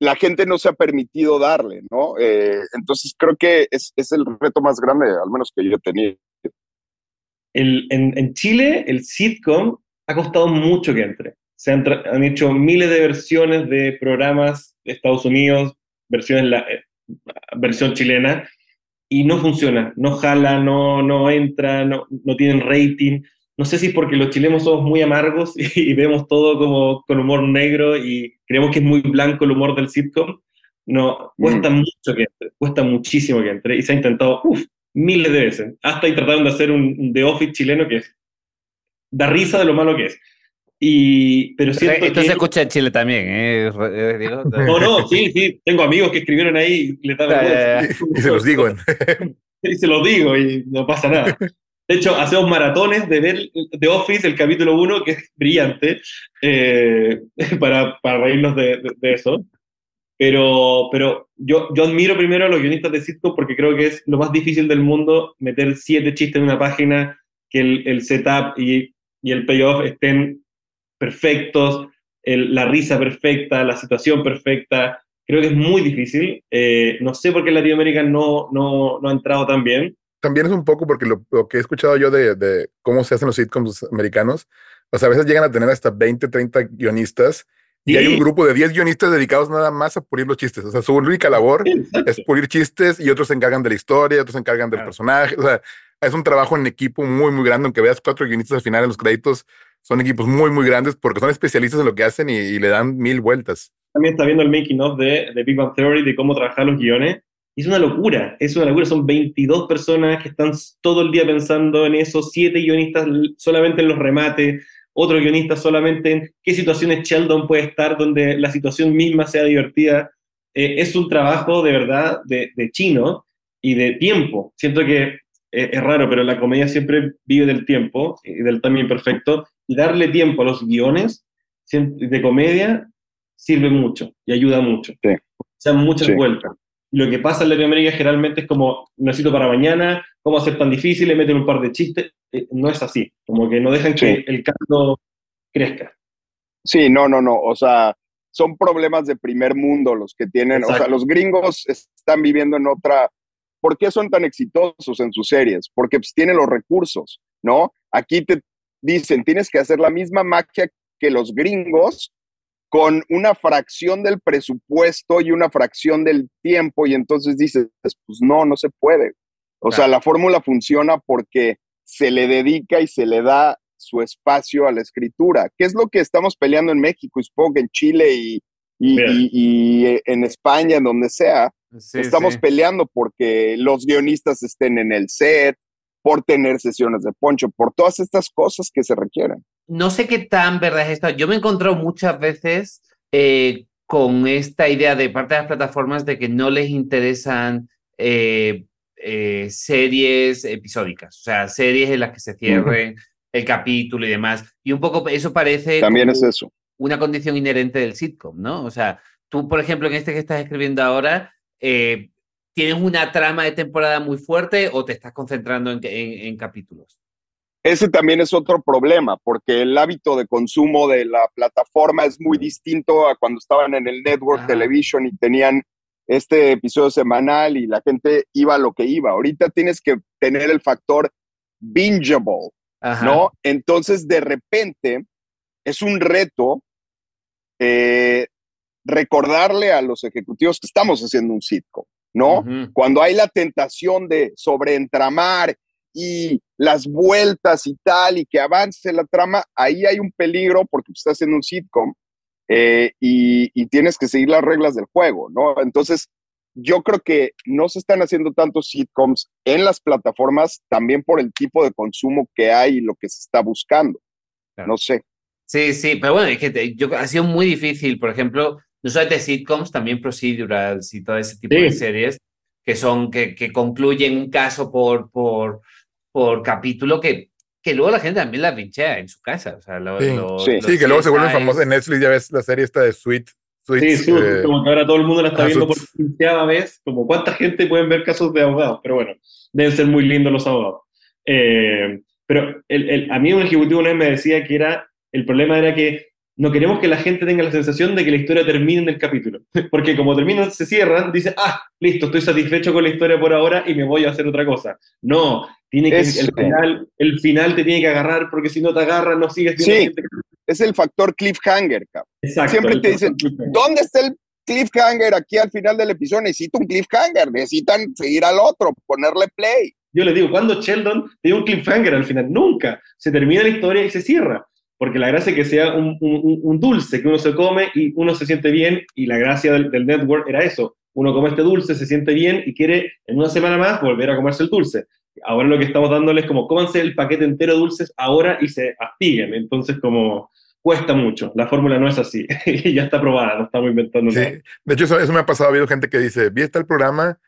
la gente no se ha permitido darle, ¿no? Eh, entonces creo que es, es, el reto más grande, al menos que yo tenido. El, en, en, Chile, el sitcom ha costado mucho que entre se han, hecho miles de versiones de programas de Estados Unidos, versiones la, eh, versión chilena, y no funciona, no jala, no, no entra, no, no tienen rating. No sé si es porque los chilenos somos muy amargos y, vemos todo como con humor negro y creemos que es muy blanco el humor del sitcom. No, cuesta mm. mucho que entre, cuesta muchísimo que entre, y se ha intentado, uff, miles de veces. Hasta ahí trataron de hacer un, un The Office chileno que es, da risa de lo malo que es. Y, pero siento Esto se escucha en Chile también, ¿eh? No, no, sí, sí. Tengo amigos que escribieron ahí y, le y se los digo. y se los digo y no pasa nada. De hecho, hacemos maratones de ver The Office, el capítulo 1, que es brillante, eh, para, para, reírnos de, de, eso. Pero, pero yo, yo admiro primero a los guionistas de sitcom porque creo que es lo más difícil del mundo meter siete chistes en una página, que el, el setup y, y, el payoff estén perfectos, el, la risa perfecta, la situación perfecta. Creo que es muy difícil. Eh, no sé por qué Latinoamérica no, no, no ha entrado tan bien también es un poco porque lo, que he escuchado yo de, de, cómo se hacen los sitcoms americanos, o sea, a veces llegan a tener hasta 20, 30 guionistas y hay un grupo de 10 guionistas dedicados nada más a pulir los chistes. O sea, su única labor es pulir chistes y otros se encargan de la historia, otros se encargan del personaje. O sea, es un trabajo en equipo muy, muy grande. Aunque veas cuatro guionistas al final en los créditos, son equipos muy, muy grandes porque son especialistas en lo que hacen y, le dan mil vueltas. También está viendo el making of de, de Big Bang Theory, de cómo trabajar los guiones es una locura, es una locura. Son 22 personas que están todo el día pensando en eso, siete guionistas solamente en los remates, otro guionista solamente en qué situaciones Sheldon puede estar donde la situación misma sea divertida. Eh, es un trabajo de verdad de, chino y de tiempo. Siento que eh, es raro, pero la comedia siempre vive del tiempo y del timing perfecto. Y darle tiempo a los guiones de comedia sirve mucho y ayuda mucho. Sí. O sea, muchas vueltas lo que pasa en Latinoamérica generalmente es como, necesito para mañana, ¿cómo hacer tan difícil? Le meten un par de chistes. Eh, no es así, como que no dejan que el caldo crezca. Sí, no, no, no, o sea, son problemas de primer mundo los que tienen, o sea, los gringos están viviendo en otra, ¿por qué son tan exitosos en sus series? Porque pues, tienen los recursos, ¿no? Aquí te dicen, tienes que hacer la misma magia que los gringos, con una fracción del presupuesto y una fracción del tiempo y entonces dices, pues no, no se puede. O sea, la fórmula funciona porque se le dedica y se le da su espacio a la escritura, ¿Qué es lo que estamos peleando en México y supongo que en Chile y, y, eh, en España, en donde sea. estamos peleando porque los guionistas estén en el set, por tener sesiones de poncho, por todas estas cosas que se requieren no sé qué tan verdad es esto. Yo me he encontrado muchas veces eh, con esta idea de parte de las plataformas de que no les interesan eh, eh, series episódicas, o sea, series en las que se cierren el capítulo y demás. Y un poco eso parece... También es eso. Una condición inherente del sitcom, ¿no? O sea, tú, por ejemplo, en este que estás escribiendo ahora, ¿tienes una trama de temporada muy fuerte o te estás concentrando en capítulos? Ese también es otro problema, porque el hábito de consumo de la plataforma es muy distinto a cuando estaban en el network television y tenían este episodio semanal y la gente iba a lo que iba. Ahorita tienes que tener el factor bingeable, ¿no? Entonces, de repente, es un reto eh, recordarle a los ejecutivos que estamos haciendo un sitcom, ¿no? Cuando hay la tentación de sobreentramar y las vueltas y tal, y que avance la trama, ahí hay un peligro porque estás en un sitcom eh, y, tienes que seguir las reglas del juego, ¿no? Entonces, yo creo que no se están haciendo tantos sitcoms en las plataformas también por el tipo de consumo que hay y lo que se está buscando. No sé. Sí, sí, pero bueno, es que yo, ha sido muy difícil, por ejemplo, no solamente sitcoms, también procedurals y todo ese tipo de series que son, que, que concluyen un caso por, por, por capítulo que, que luego la gente también la pinchea en su casa. O sea, sí, que luego se vuelven famosos en Netflix, ya ves la serie esta de Sweet. sí, sí, eh, como que ahora todo el mundo la está viendo por quinceava vez, como cuánta gente pueden ver casos de abogados, pero bueno, deben ser muy lindos los abogados. Eh, pero el, el, a mí un ejecutivo una vez me decía que era, el problema era que no queremos que la gente tenga la sensación de que la historia termine en el capítulo. Porque como termina, se cierran, dice, ah, listo, estoy satisfecho con la historia por ahora y me voy a hacer otra cosa. No, tiene que, el, final, el final te tiene que agarrar porque si no te agarra no sigues viendo. Sí, es el factor cliffhanger, cabrón. Exacto, Siempre te dicen, ¿dónde está el cliffhanger aquí al final del episodio? Necesito un cliffhanger, necesitan seguir al otro, ponerle play. Yo les digo, ¿cuándo Sheldon tiene un cliffhanger al final? Nunca. Se termina la historia y se cierra porque la gracia es que sea un, un, dulce que uno se come y uno se siente bien, y la gracia del, network era eso. Uno come este dulce, se siente bien y quiere en una semana más volver a comerse el dulce. Ahora lo que estamos dándoles es como cómanse el paquete entero de dulces ahora y se astiguen. Entonces, como cuesta mucho. La fórmula no es así. y ya está probada, no estamos inventando nada. De hecho, eso, eso, me ha pasado. Ha habido gente que dice, vi este el programa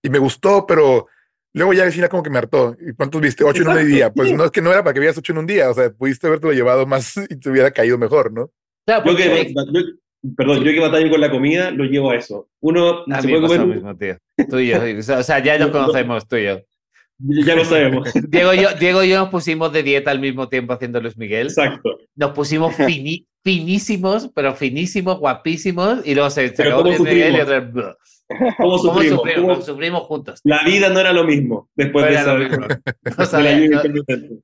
y me gustó, pero Luego ya el cine como que me hartó. ¿Y cuántos viste? Ocho en un día. Pues no es que no era para que vieras ocho en un día. O sea, pudiste haberte llevado más y te hubiera caído mejor, ¿no? Claro, yo que, perdón, yo que batallo con la comida, lo llevo a eso. Uno se puede comer. Mismo, tío. Tú y yo. O sea, ya nos conocemos, tú y yo. Ya lo sabemos. Diego y, yo, Diego y yo nos pusimos de dieta al mismo tiempo haciendo Luis Miguel. Exacto. Nos pusimos finísimos, pero finísimos, guapísimos, y luego se, se Miguel y otra ¿Cómo sufrimos? ¿Cómo sufrimos? juntos. La vida no era lo mismo después de eso. No, sabe,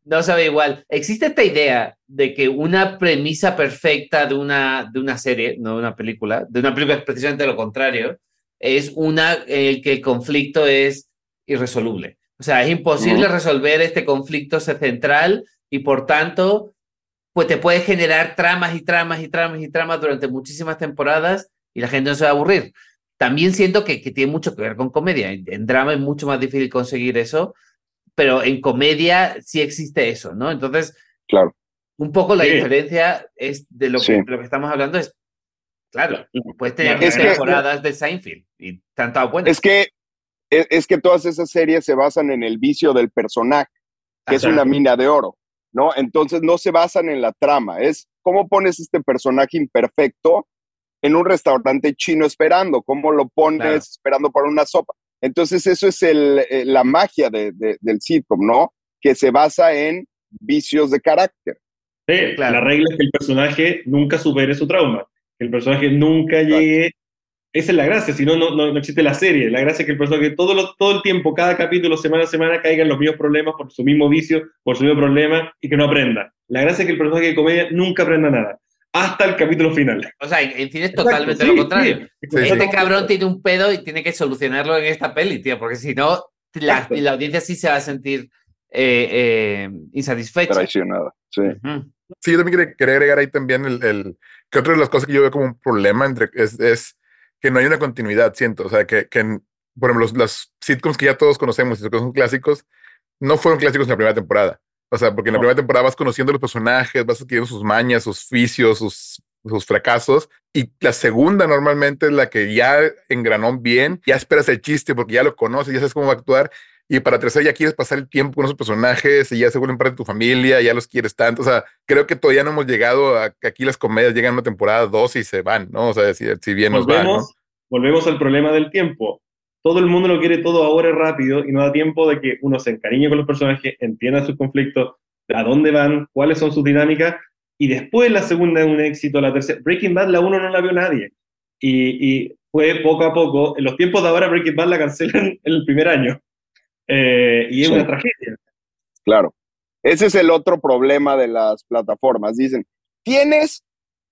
no, sabe igual. Existe esta idea de que una premisa perfecta de una, de una serie, no de una película, de una película es precisamente lo contrario, es una en el que el conflicto es irresoluble. O sea, es imposible resolver este conflicto central y por tanto, pues te puede generar tramas y tramas y tramas y tramas durante muchísimas temporadas y la gente no se va a aburrir. También siento que, que tiene mucho que ver con comedia. En, drama es mucho más difícil conseguir eso, pero en comedia sí existe eso, ¿no? Entonces, claro. un poco la diferencia es de lo que, lo que estamos hablando es, claro, puedes tener temporadas de Seinfeld y tanto bueno. Es que es, que todas esas series se basan en el vicio del personaje, que es una mina de oro, ¿no? Entonces no se basan en la trama, es cómo pones este personaje imperfecto en un restaurante chino esperando, cómo lo pones esperando para una sopa. Entonces eso es el, eh, la magia de, del sitcom, ¿no? Que se basa en vicios de carácter. Sí, la regla es que el personaje nunca supere su trauma, que el personaje nunca llegue esa es la gracia, si no, no, existe la serie. La gracia es que el personaje todo, todo el tiempo, cada capítulo, semana a semana, caiga en los mismos problemas por su mismo vicio, por su mismo problema y que no aprenda. La gracia es que el personaje de comedia nunca aprenda nada. Hasta el capítulo final. O sea, en cine es totalmente lo contrario. este cabrón tiene un pedo y tiene que solucionarlo en esta peli, tío, porque si no, la, la, audiencia sí se va a sentir eh, eh, insatisfecha. Traicionada, sí. Sí, yo también quería, agregar ahí también el, el, que otra de las cosas que yo veo como un problema entre, es, es que no hay una continuidad, siento. O sea, que, que por ejemplo, los, los, sitcoms que ya todos conocemos y que son clásicos, no fueron clásicos en la primera temporada. O sea, porque en la primera temporada vas conociendo los personajes, vas adquiriendo sus mañas, sus vicios, sus, sus fracasos. Y la segunda normalmente es la que ya engranó bien, ya esperas el chiste porque ya lo conoces, ya sabes cómo va a actuar. Y para tercera ya quieres pasar el tiempo con esos personajes y ya se vuelven parte de tu familia, ya los quieres tanto. O sea, creo que todavía no hemos llegado a que aquí las comedias llegan a una temporada dos y se van, ¿no? O sea, si, si bien nos van, ¿no? Volvemos al problema del tiempo. Todo el mundo lo quiere todo ahora rápido y no da tiempo de que uno se encariñe con los personajes, entienda sus conflictos, a dónde van, cuáles son sus dinámicas, y después la segunda es un éxito, la tercera. Breaking Bad, la uno no la vio nadie. Y, fue poco a poco. En los tiempos de ahora, Breaking Bad la cancelan en el primer año. Eh, y es una tragedia. Claro. Ese es el otro problema de las plataformas. Dicen, tienes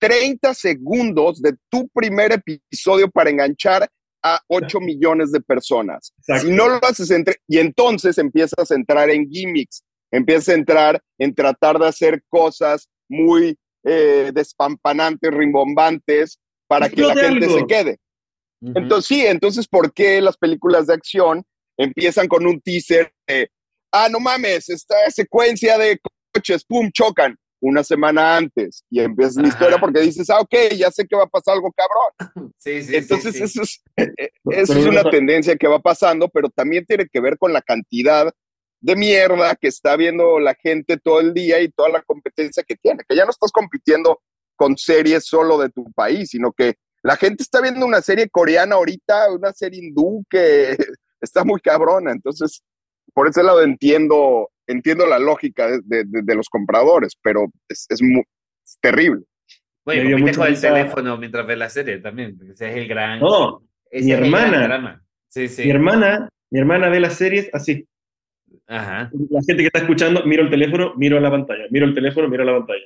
30 segundos de tu primer episodio para enganchar a 8 millones de personas. Si no lo haces entre, y entonces empiezas a entrar en gimmicks, empiezas a entrar en tratar de hacer cosas muy eh, despampanantes, rimbombantes, para que la gente se quede. Entonces, sí, entonces, ¿por qué las películas de acción empiezan con un teaser de, ah, no mames, esta secuencia de coches, pum, chocan? Una semana antes y empiezas la historia porque dices, ah, ok, ya sé que va a pasar algo cabrón. Sí, sí, Entonces, eso, es, eh, eh, eso es una tendencia que va pasando, pero también tiene que ver con la cantidad de mierda que está viendo la gente todo el día y toda la competencia que tiene, que ya no estás compitiendo con series solo de tu país, sino que la gente está viendo una serie coreana ahorita, una serie hindú que está muy cabrona. Entonces, por ese lado entiendo entiendo la lógica de, los compradores, pero es, es, muy, terrible. Bueno, compite con el teléfono mientras ves la serie también, porque ese es el gran... No, mi hermana, sí, sí. mi hermana, mi hermana ve las series así. Ajá. La gente que está escuchando, miro el teléfono, miro la pantalla, miro el teléfono, miro la pantalla.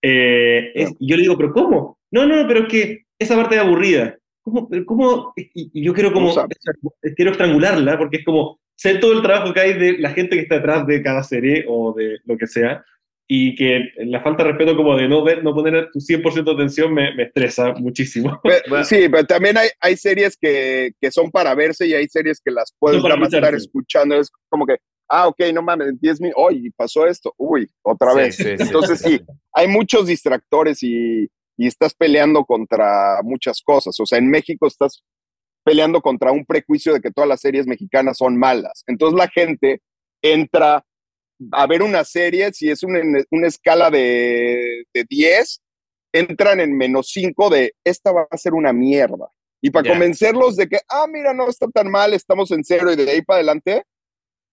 Eh, yo le digo, ¿pero cómo? No, no, pero es que esa parte es aburrida. ¿Cómo? cómo? Y, yo quiero como, quiero estrangularla, porque es como, sé todo el trabajo que hay de la gente que está detrás de cada serie o de lo que sea, y que la falta de respeto como de no ver, no poner tu 100% de atención me, me, estresa muchísimo. sí, pero también hay, hay series que, que, son para verse y hay series que las puedes estar escuchando, es como que, ah, ok, no mames, en 10 minutos, oye, pasó esto, uy, otra vez. Entonces sí, hay muchos distractores y, y estás peleando contra muchas cosas. O sea, en México estás peleando contra un prejuicio de que todas las series mexicanas son malas. Entonces la gente entra a ver una serie, si es una, escala de, de 10, entran en menos 5 de esta va a ser una mierda. Y para convencerlos de que, ah, mira, no está tan mal, estamos en cero y de ahí para adelante,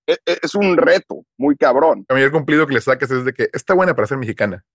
e, e, es, un reto muy cabrón. El cumplido que le sacas es de que está buena para ser mexicana.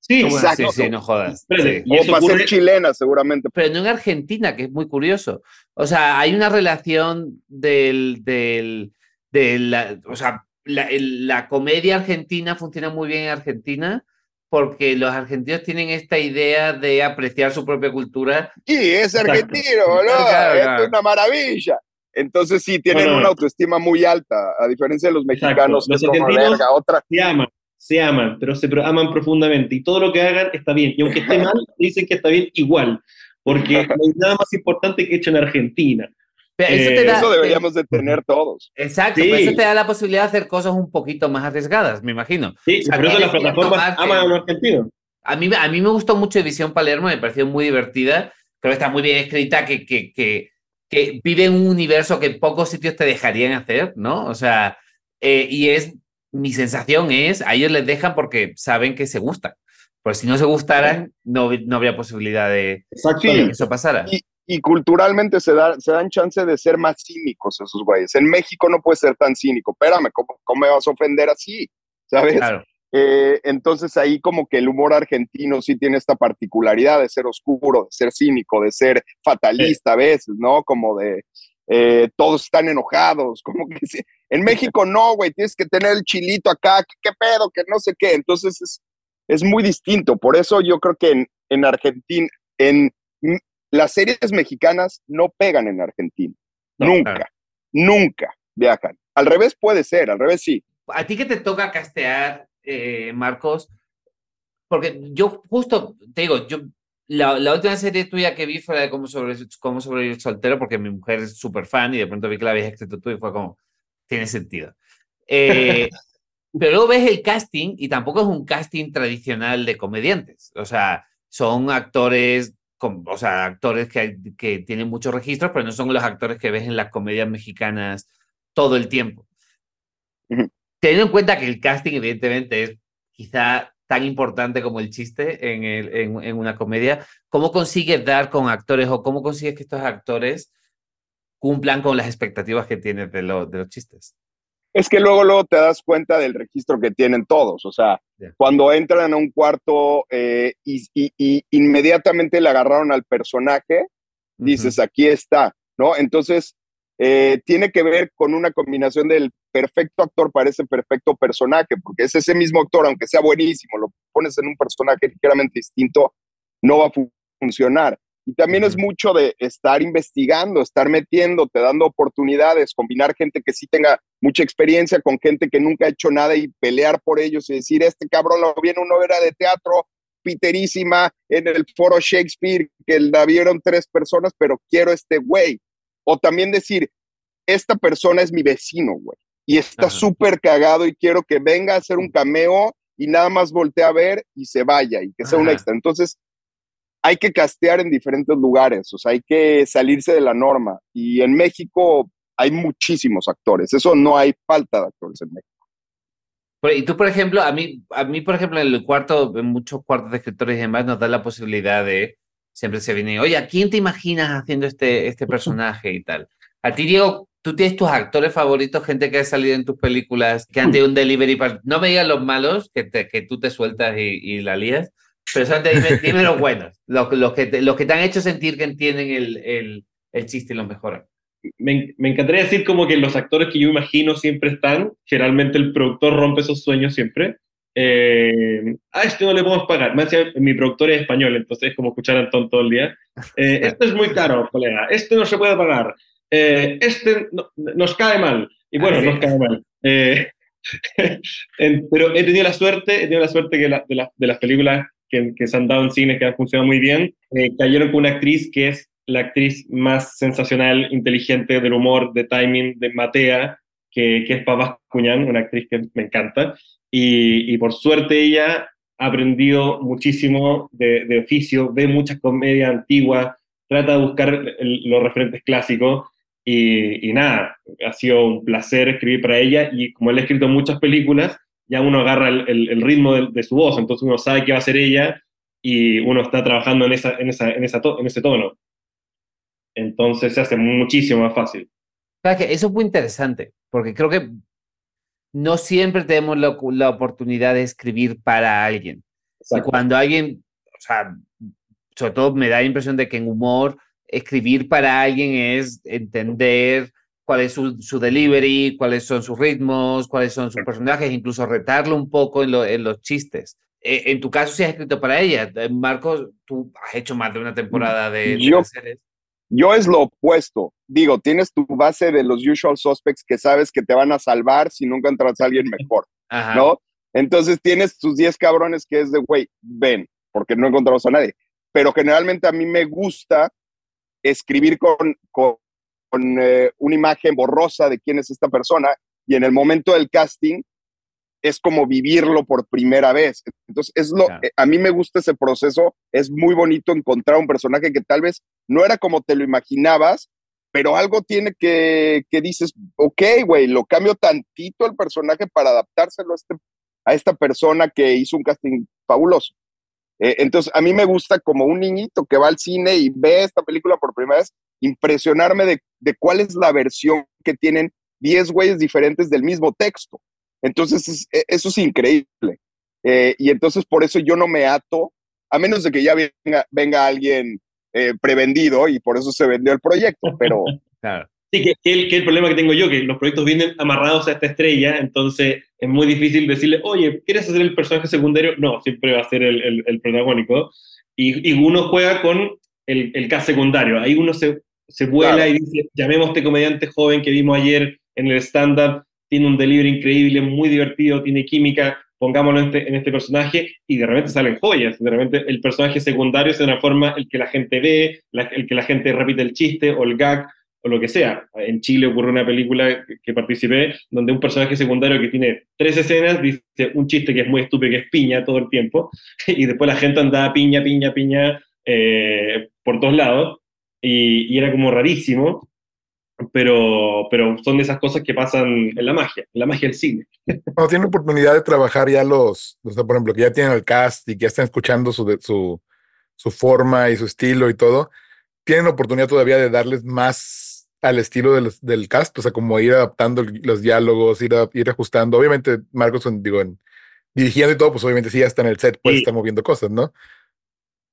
Sí, exacto. Sí, sí, no jodas. O para ser chilena, seguramente. Pero no en Argentina, que es muy curioso. O sea, hay una relación del, del, de la, o sea, la, la comedia argentina funciona muy bien en Argentina, porque los argentinos tienen esta idea de apreciar su propia cultura. Y es argentino, ¿no? Es una maravilla. Entonces sí, tienen una autoestima muy alta, a diferencia de los mexicanos. Los argentinos se aman, se aman, pero se aman profundamente y todo lo que hagan está bien. Y aunque esté mal, dicen que está bien igual, porque no hay nada más importante que hecho en Argentina. Eh, eso, deberíamos de tener todos. Exacto, eso te da la posibilidad de hacer cosas un poquito más arriesgadas, me imagino. Sí, por eso las plataformas aman a los argentinos. A mí, a mí me gustó mucho Visión Palermo, me pareció muy divertida, creo que está muy bien escrita, que, que, que, que vive en un universo que pocos sitios te dejarían hacer, ¿no? O sea, eh, y es, mi sensación es, a ellos les dejan porque saben que se gustan. Pues si no se gustaran, no, no habría posibilidad de, que eso pasara y culturalmente se, da, se dan chance de ser más cínicos esos güeyes. En México no puede ser tan cínico. Espérame, ¿cómo, cómo me vas a ofender así? ¿Sabes? Eh, entonces ahí como que el humor argentino sí tiene esta particularidad de ser oscuro, de ser cínico, de ser fatalista a veces, ¿no? Como de eh, todos están enojados, como que en México no, güey, tienes que tener el chilito acá, ¿qué, pedo? Que no sé qué. Entonces es, es muy distinto. Por eso yo creo que en, en Argentina, en las series mexicanas no pegan en Argentina. nunca, nunca viajan. Al revés puede ser, al revés sí. A ti que te toca castear, eh, Marcos, porque yo justo, te digo, yo la, última serie tuya que vi fue la de cómo sobrevivir, cómo sobrevivir soltero, porque mi mujer es súper fan y de pronto vi que la habías escrito tú y fue como, tiene sentido. Eh, pero luego ves el casting y tampoco es un casting tradicional de comediantes. O sea, son actores o sea, actores que, que tienen muchos registros, pero no son los actores que ves en las comedias mexicanas todo el tiempo. Teniendo en cuenta que el casting, evidentemente, es quizá tan importante como el chiste en, el, en, una comedia, ¿cómo consigues dar con actores o cómo consigues que estos actores cumplan con las expectativas que tienes de, de los chistes? es que luego, luego te das cuenta del registro que tienen todos. O sea, cuando entran a un cuarto eh, y, inmediatamente le agarraron al personaje, dices, aquí está, ¿no? Entonces, eh, tiene que ver con una combinación del perfecto actor para ese perfecto personaje, porque es ese mismo actor, aunque sea buenísimo, lo pones en un personaje ligeramente distinto, no va a funcionar. Y también es mucho de estar investigando, estar metiéndote, dando oportunidades, combinar gente que sí tenga mucha experiencia con gente que nunca ha hecho nada y pelear por ellos y decir, este cabrón lo viene una obra de teatro piterísima en el foro Shakespeare, que la vieron tres personas, pero quiero este güey. O también decir, esta persona es mi vecino, güey, y está súper cagado y quiero que venga a hacer un cameo y nada más voltee a ver y se vaya y que sea un extra. Entonces, hay que castear en diferentes lugares, o sea, hay que salirse de la norma. Y en México hay muchísimos actores, eso no hay falta de actores en México. Y tú, por ejemplo, a mí, a mí, por ejemplo, en el cuarto, en muchos cuartos de escritores y demás, nos da la posibilidad de, siempre se viene, oye, ¿a quién te imaginas haciendo este, este personaje y tal? A ti, Diego, tú tienes tus actores favoritos, gente que ha salido en tus películas, que han tenido un delivery, no me digas los malos, que, que tú te sueltas y, y la lías, pero solamente dime, los buenos, los, que te, los que te han hecho sentir que entienden el, el, el chiste y lo mejoran. Me, me, encantaría decir como que los actores que yo imagino siempre están, generalmente el productor rompe esos sueños siempre. Eh, a este no le podemos pagar. Me decía, mi productor es español, entonces es como escuchar a Antón todo el día. Eh, esto es muy caro, colega. Este no se puede pagar. Eh, este nos cae mal. Y bueno, nos cae mal. Eh, pero he tenido la suerte, he tenido la suerte que de, de, las películas que, se han dado en cine, que han funcionado muy bien, eh, cayeron con una actriz que es la actriz más sensacional, inteligente del humor, de timing, de Matea, que, que es Pavas Cuñán, una actriz que me encanta. Y, y, por suerte ella ha aprendido muchísimo de, de oficio, ve mucha comedia antigua, trata de buscar los referentes clásicos y, nada, ha sido un placer escribir para ella y como él ha escrito muchas películas, ya uno agarra el, ritmo de, su voz, entonces uno sabe qué va a ser ella y uno está trabajando en, esa, en, esa, en, esa en ese tono. Entonces se hace muchísimo más fácil. eso es muy interesante, porque creo que no siempre tenemos la, la oportunidad de escribir para alguien. Y cuando alguien, o sea, sobre todo me da la impresión de que en humor escribir para alguien es entender cuál es su, su, delivery, cuáles son sus ritmos, cuáles son sus personajes, incluso retarlo un poco en, en los chistes. Eh, en tu caso, si has escrito para ella. Eh, Marcos, tú has hecho más de una temporada de, yo, series. Yo es lo opuesto. Digo, tienes tu base de los usual suspects que sabes que te van a salvar si nunca entras a alguien mejor, ¿no? Entonces tienes tus 10 cabrones que es de, güey, ven, porque no encontramos a nadie. Pero generalmente a mí me gusta escribir con, con, eh, una imagen borrosa de quién es esta persona y en el momento del casting es como vivirlo por primera vez. Entonces, es lo, eh, a mí me gusta ese proceso, es muy bonito encontrar un personaje que tal vez no era como te lo imaginabas, pero algo tiene que, que dices, ok, güey, lo cambio tantito el personaje para adaptárselo a, este, a esta persona que hizo un casting fabuloso. Eh, entonces, a mí me gusta como un niñito que va al cine y ve esta película por primera vez, impresionarme de, de cuál es la versión que tienen 10 güeyes diferentes del mismo texto. Entonces, e, eso es increíble. Eh, y entonces, por eso yo no me ato, a menos de que ya venga, venga alguien eh, prevendido y por eso se vendió el proyecto, pero... claro. Sí, que, que, el, problema que tengo yo, que los proyectos vienen amarrados a esta estrella, entonces es muy difícil decirle, oye, ¿quieres hacer el personaje secundario? No, siempre va a ser el, el, el protagónico. Y, y, uno juega con el, el cast secundario. Ahí uno se, se vuela y dice, llamemos a este comediante joven que vimos ayer en el stand-up, tiene un delivery increíble, muy divertido, tiene química, pongámoslo en este, en este personaje, y de repente salen joyas. De repente el personaje secundario es de una forma el que la gente ve, el que la gente repite el chiste o el gag o lo que sea. En Chile ocurre una película que participé donde un personaje secundario que tiene tres escenas dice un chiste que es muy estúpido, que es piña todo el tiempo, y después la gente andaba piña, piña, piña eh, por todos lados, y, era como rarísimo, pero, pero son de esas cosas que pasan en la magia, en la magia del cine. Cuando tienen oportunidad de trabajar ya los, o sea, por ejemplo, que ya tienen el cast y que ya están escuchando su, su, su forma y su estilo y todo, tienen oportunidad todavía de darles más al estilo del, del cast, o sea, como ir adaptando los diálogos, ir, ir ajustando. Obviamente, Marcos, digo, en, dirigiendo y todo, pues obviamente sí, hasta en el set puede estar moviendo cosas, ¿no?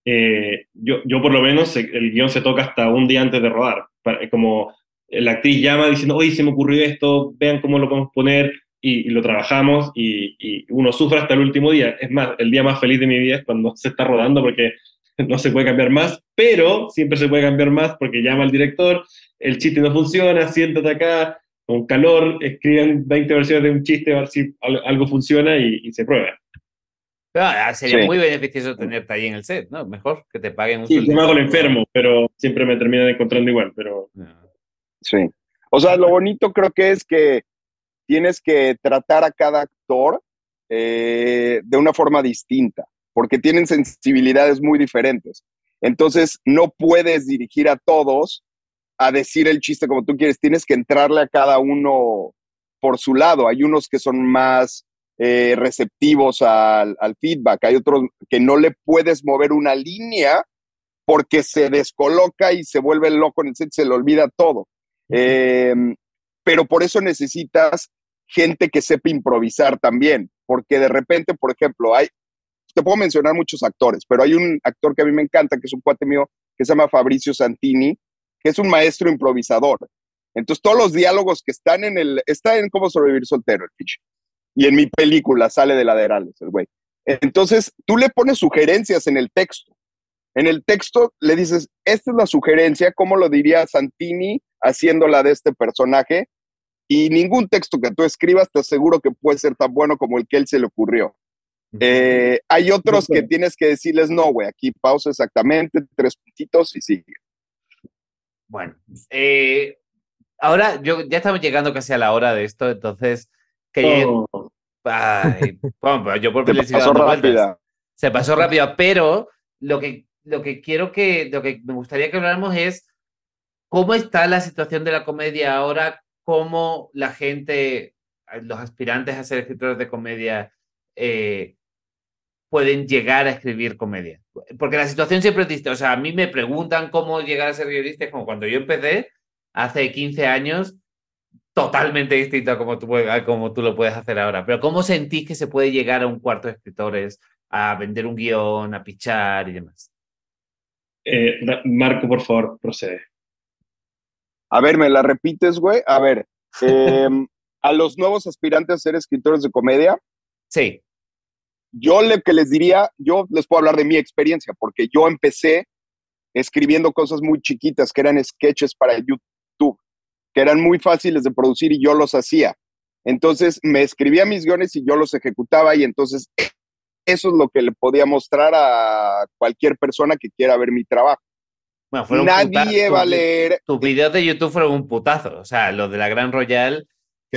Eh, yo, yo por lo menos el guion se toca hasta un día antes de rodar, como la actriz llama diciendo, oye, se me ocurrió esto, vean cómo lo podemos poner, y, lo trabajamos, y, y, uno sufre hasta el último día. Es más, el día más feliz de mi vida es cuando se está rodando, porque no se puede cambiar más, pero siempre se puede cambiar más porque llama al director, el chiste no funciona, siéntate acá, con calor, escriben 20 versiones de un chiste a ver si algo funciona y, se prueba. Ah, sería muy beneficioso tenerte ahí en el set, ¿no? Mejor que te paguen un Sí, yo me hago el enfermo, pero siempre me terminan encontrando igual, pero... Sí. O sea, lo bonito creo que es que tienes que tratar a cada actor eh, de una forma distinta porque tienen sensibilidades muy diferentes. Entonces, no puedes dirigir a todos a decir el chiste como tú quieres, tienes que entrarle a cada uno por su lado. Hay unos que son más eh, receptivos al, feedback, hay otros que no le puedes mover una línea porque se descoloca y se vuelve loco en el set, se le olvida todo. Em, pero por eso necesitas gente que sepa improvisar también, porque de repente, por ejemplo, hay, te puedo mencionar muchos actores, pero hay un actor que a mí me encanta, que es un cuate mío, que se llama Fabricio Santini, que es un maestro improvisador. Entonces, todos los diálogos que están en el, está en Cómo sobrevivir soltero, el fish. Y en mi película sale de laterales, el güey. Entonces, tú le pones sugerencias en el texto. En el texto le dices, esta es la sugerencia, ¿cómo lo diría Santini haciéndola de este personaje? Y ningún texto que tú escribas te aseguro que puede ser tan bueno como el que él se le ocurrió. Eh, hay otros que tienes que decirles, no, güey, aquí pausa exactamente, tres puntitos y sigue. Bueno, eh, ahora yo ya estamos llegando casi a la hora de esto, entonces que oh. bueno, yo por Se pasó rápida. Se pasó rápido, pero lo que lo que quiero que, lo que me gustaría que habláramos es cómo está la situación de la comedia ahora, cómo la gente, los aspirantes a ser escritores de comedia, eh, pueden llegar a escribir comedia. Porque la situación siempre es distinta. O sea, a mí me preguntan cómo llegar a ser guionista, como cuando yo empecé, hace 15 años, totalmente distinto a como tú, como tú lo puedes hacer ahora. Pero ¿cómo sentís que se puede llegar a un cuarto de escritores, a vender un guion, a pichar y demás? Eh, Marco, por favor, procede. A ver, ¿me la repites, güey? A ver, em, a los nuevos aspirantes a ser escritores de comedia. Sí. Yo le que les diría, yo les puedo hablar de mi experiencia, porque yo empecé escribiendo cosas muy chiquitas, que eran sketches para YouTube, que eran muy fáciles de producir y yo los hacía. Entonces me escribía mis guiones y yo los ejecutaba y entonces eso es lo que le podía mostrar a cualquier persona que quiera ver mi trabajo. Bueno, Nadie va a leer. Tus videos de YouTube fueron un putazo. O sea, los de la Gran Royal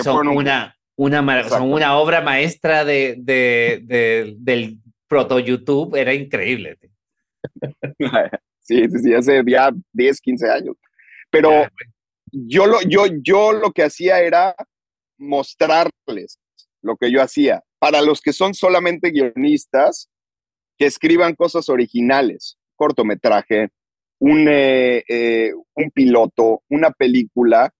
son una, una, una obra maestra de, de, del proto-YouTube. Era increíble. sí, sí, hace ya 10, 15 años. Pero yo, lo, yo, yo lo que hacía era mostrarles lo que yo hacía. Para los que son solamente guionistas, que escriban cosas originales, cortometraje, un, eh, eh, un piloto, una película,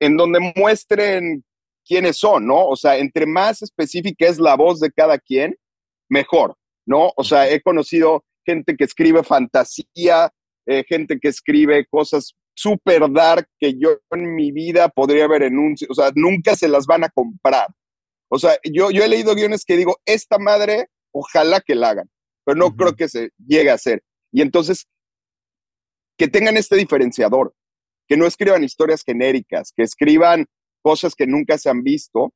en donde muestren quiénes son, ¿no? O sea, entre más específica es la voz de cada quien, mejor, ¿no? O sea, he conocido gente que escribe fantasía, eh, gente que escribe cosas súper dark que yo en mi vida podría haber enunciado, o sea, nunca se las van a comprar. O sea, yo, yo he leído guiones que digo, esta madre, ojalá que la hagan, pero no creo que se llegue a hacer. Y entonces, que tengan este diferenciador, que no escriban historias genéricas, que escriban cosas que nunca se han visto.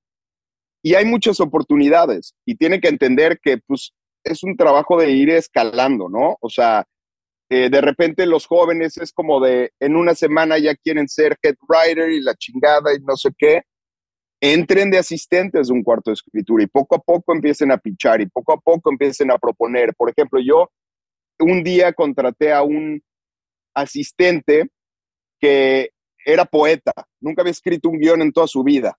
Y hay muchas oportunidades y tienen que entender que pues es un trabajo de ir escalando, ¿no? O sea, eh, de repente los jóvenes es como de en una semana ya quieren ser head writer y la chingada y no sé qué. Entren de asistentes de un cuarto de escritura y poco a poco empiecen a pichar y poco a poco empiecen a proponer. Por ejemplo, yo un día contraté a un asistente que era poeta, nunca había escrito un guion en toda su vida.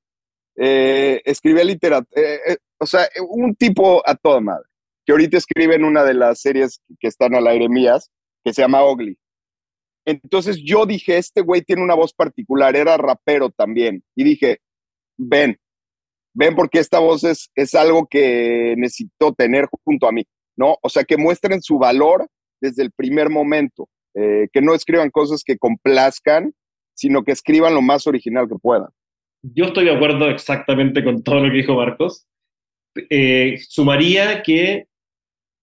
Eh, escribía literatura, eh, eh, o sea, un tipo a toda madre, que ahorita escribe en una de las series que están al aire mías, que se llama Ugly. Entonces yo dije, este güey tiene una voz particular, era rapero también, y dije, ven, ven porque esta voz es, es algo que necesito tener junto a mí, ¿no? O sea, que muestren su valor desde el primer momento. Que no escriban cosas que complazcan, sino que escriban lo más original que puedan. Yo estoy de acuerdo exactamente con todo lo que dijo Marcos. Eh, sumaría que,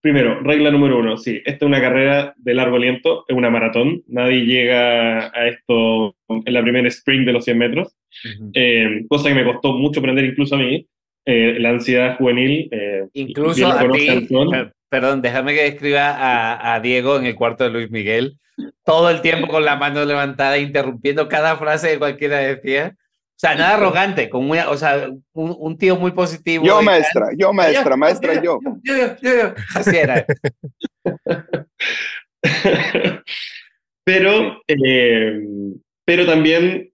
primero, regla número uno, sí, esta es una carrera de largo aliento, es una maratón, nadie llega a esto en la primera sprint de los 100 metros, eh, cosa que me costó mucho aprender incluso a mí, la ansiedad juvenil. incluso a ti, Perdón, déjame que describa a, a, Diego en el cuarto de Luis Miguel, todo el tiempo con la mano levantada, interrumpiendo cada frase que cualquiera decía. O sea, nada arrogante, con una, o sea, un, un tío muy positivo. Yo, maestra, yo, maestra, maestra, yo. Yo, yo, yo, Así era. pero, eh, pero también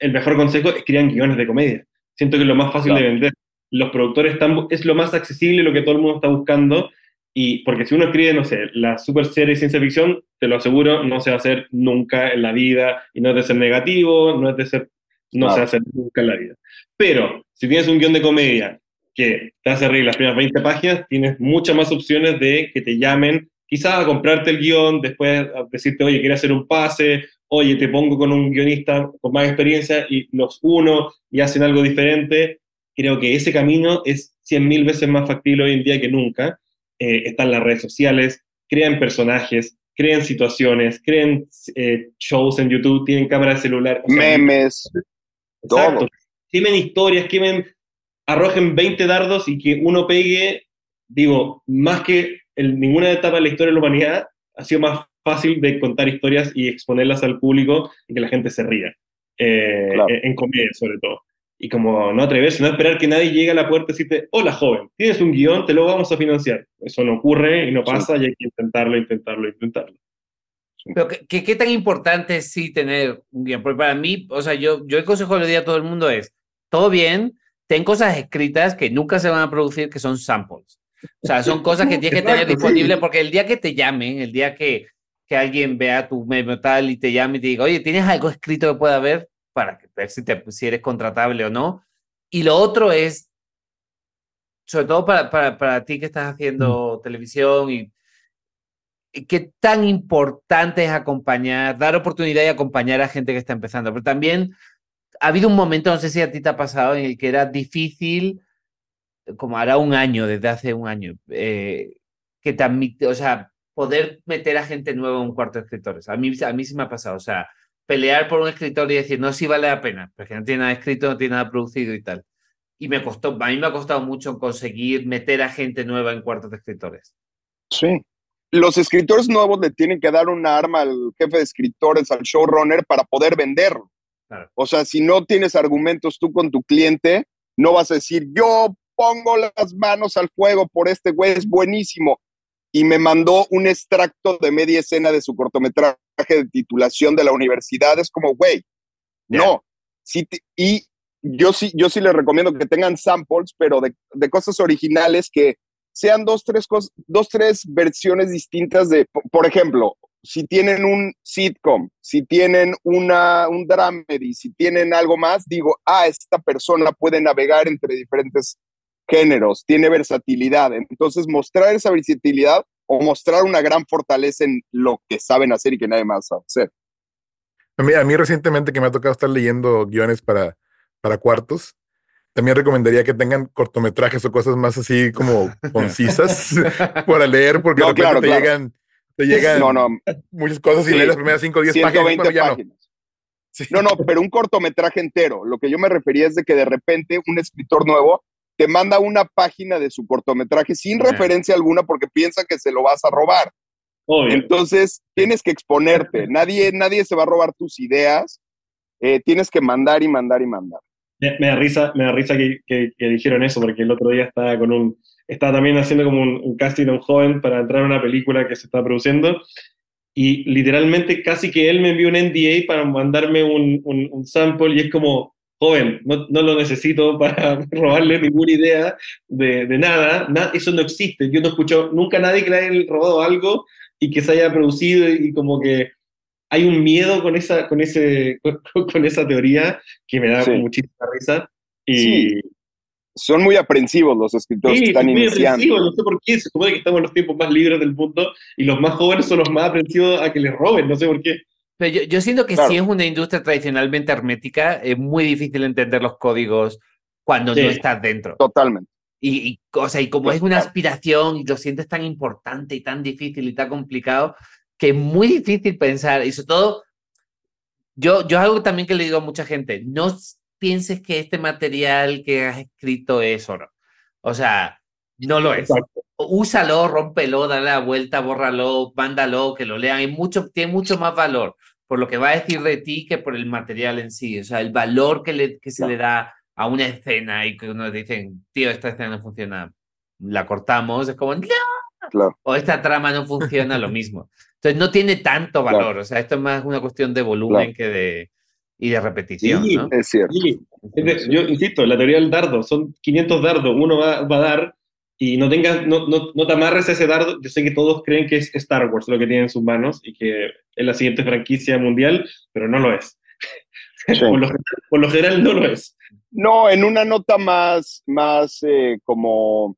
el mejor consejo es crear guiones de comedia. Siento que es lo más fácil de vender los productores están, es lo más accesible, lo que todo el mundo está buscando, y porque si uno escribe, no sé, la super serie de ciencia ficción, te lo aseguro, no se va a hacer nunca en la vida, y no es de ser negativo, no es de ser, no se va a hacer nunca en la vida. Pero si tienes un guion de comedia que te hace reír las primeras 20 páginas, tienes muchas más opciones de que te llamen, quizás a comprarte el guion, después a decirte, oye, quiero hacer un pase, oye, te pongo con un guionista con más experiencia y los uno y hacen algo diferente, creo que ese camino es 100.000 veces más factible hoy en día que nunca. Eh, están las redes sociales, crean personajes, crean situaciones, crean eh, shows en YouTube, tienen cámara de celular. Memes. Exacto. Quemen historias, quemen, arrojen 20 dardos y que uno pegue, digo, más que en ninguna etapa de la historia de la humanidad, ha sido más fácil de contar historias y exponerlas al público y que la gente se ría. Eh, en comedia, sobre todo. Y como no atreverse, no esperar que nadie llegue a la puerta y decirte, hola joven, tienes un guion, te lo vamos a financiar. Eso no ocurre y no pasa y hay que intentarlo, intentarlo, intentarlo. Pero ¿qué, qué, tan importante es sí tener un guion? Porque para mí, o sea, yo, yo el consejo que le doy a todo el mundo es, todo bien, ten cosas escritas que nunca se van a producir, que son samples. O sea, son cosas que tienes que tener disponibles porque el día que te llamen, el día que, que alguien vea tu meme tal y te llame y te diga, oye, ¿tienes algo escrito que pueda ver? Para ver si, te, si eres contratable o no. Y lo otro es, sobre todo para, para, para ti que estás haciendo mm. televisión y, qué tan importante es acompañar, dar oportunidad y acompañar a gente que está empezando. Pero también ha habido un momento, no sé si a ti te ha pasado, en el que era difícil, como hará un año, desde hace un año, eh, que te o sea, poder meter a gente nueva en un cuarto de escritores. A mí, a mí sí me ha pasado, o sea, pelear por un escritor y decir, no, sí vale la pena, porque no tiene nada escrito, no tiene nada producido y tal. Y me costó, a mí me ha costado mucho conseguir meter a gente nueva en cuartos de escritores. Sí. Los escritores nuevos le tienen que dar una arma al jefe de escritores, al showrunner, para poder venderlo. O sea, si no tienes argumentos tú con tu cliente, no vas a decir, yo pongo las manos al fuego por este güey, es buenísimo y me mandó un extracto de media escena de su cortometraje de titulación de la universidad. Es como, güey, no. Sí, y yo sí, yo sí les recomiendo que tengan samples, pero de, de cosas originales que sean dos tres, cosas, dos, tres versiones distintas de, por ejemplo, si tienen un sitcom, si tienen una, un dramedy, si tienen algo más, digo, ah, esta persona puede navegar entre diferentes géneros, tiene versatilidad. Entonces, mostrar esa versatilidad o mostrar una gran fortaleza en lo que saben hacer y que nadie más sabe hacer. A mí, a mí recientemente que me ha tocado estar leyendo guiones para, para cuartos, también recomendaría que tengan cortometrajes o cosas más así como concisas para leer, porque de repente te llegan, te llegan muchas cosas y lees las primeras 5 o 10 páginas. No. no, pero un cortometraje entero. Lo que yo me refería es de que de repente un escritor nuevo te manda una página de su cortometraje sin referencia alguna porque piensa que se lo vas a robar. Entonces, tienes que exponerte. Nadie, nadie se va a robar tus ideas. Eh, tienes que mandar y mandar y mandar. Me, da risa, me da risa que, que, dijeron eso, porque el otro día estaba con un, estaba también haciendo como un, casting a un joven para entrar a una película que se está produciendo, y literalmente casi que él me envió un NDA para mandarme un, un, un sample, y es como, joven, no, no, lo necesito para robarle ninguna idea de, de nada. eso no existe. Yo no escucho nunca a nadie que le haya robado algo y que se haya producido y, como que hay un miedo con esa, con ese, con, esa teoría que me da muchísima risa. Y, sí. Son muy aprensivos los escritores que están muy iniciando. No sé por qué, se supone que estamos en los tiempos más libres del mundo y los más jóvenes son los más aprensivos a que les roben, no sé por qué. Pero yo, siento que si es una industria tradicionalmente hermética, es muy difícil entender los códigos cuando no estás dentro. Totalmente. Y, o sea, y como es una aspiración y lo sientes tan importante y tan difícil y tan complicado, que es muy difícil pensar, y sobre todo, yo, yo algo también que le digo a mucha gente, no pienses que este material que has escrito es oro. O sea, no lo es. Úsalo, rómpelo, dale la vuelta, bórralo, mándalo, que lo lean. mucho, tiene mucho más valor por lo que va a decir de ti que por el material en sí. O sea, el valor que, le, que se le da a una escena y que uno dice, tío, esta escena no funciona, la cortamos, es como, ¡No! O esta trama no funciona, lo mismo. Entonces no tiene tanto valor, o sea, esto es más una cuestión de volumen que de, y de repetición. Sí, es cierto. Yo insisto, la teoría del dardo, son 500 dardos, uno va, va a dar y no tengas, no, no, no, te amarres a ese dardo. Yo sé que todos creen que es Star Wars lo que tiene en sus manos y que es la siguiente franquicia mundial, pero no lo es. por, lo, general no lo es. No, en una nota más, más eh, como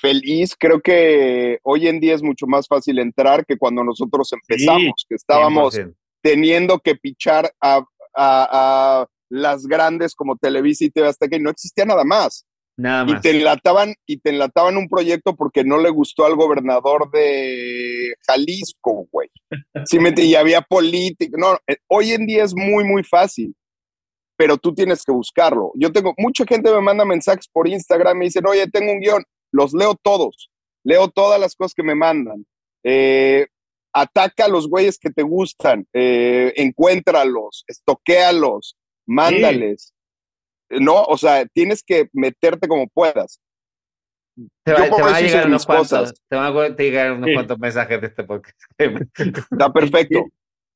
feliz, creo que hoy en día es mucho más fácil entrar que cuando nosotros empezamos, que estábamos teniendo que pichar a, a, a, las grandes como Televisa y TV Azteca y no existía nada más. Y te enlataban, y te enlataban un proyecto porque no le gustó al gobernador de Jalisco, güey. Sí, y había política. No, eh, hoy en día es muy, muy fácil, pero tú tienes que buscarlo. Yo tengo, mucha gente me manda mensajes por Instagram, me dicen, oye, tengo un guion. Los leo todos. Leo todas las cosas que me mandan. Eh, ataca a los güeyes que te gustan, eh, encuéntralos, estoquéalos, mándales. No, o sea, tienes que meterte como puedas. Te, va, te a llegar unos cuantos, cosas. te van a llegar unos Sí. cuantos mensajes de este podcast. Está perfecto.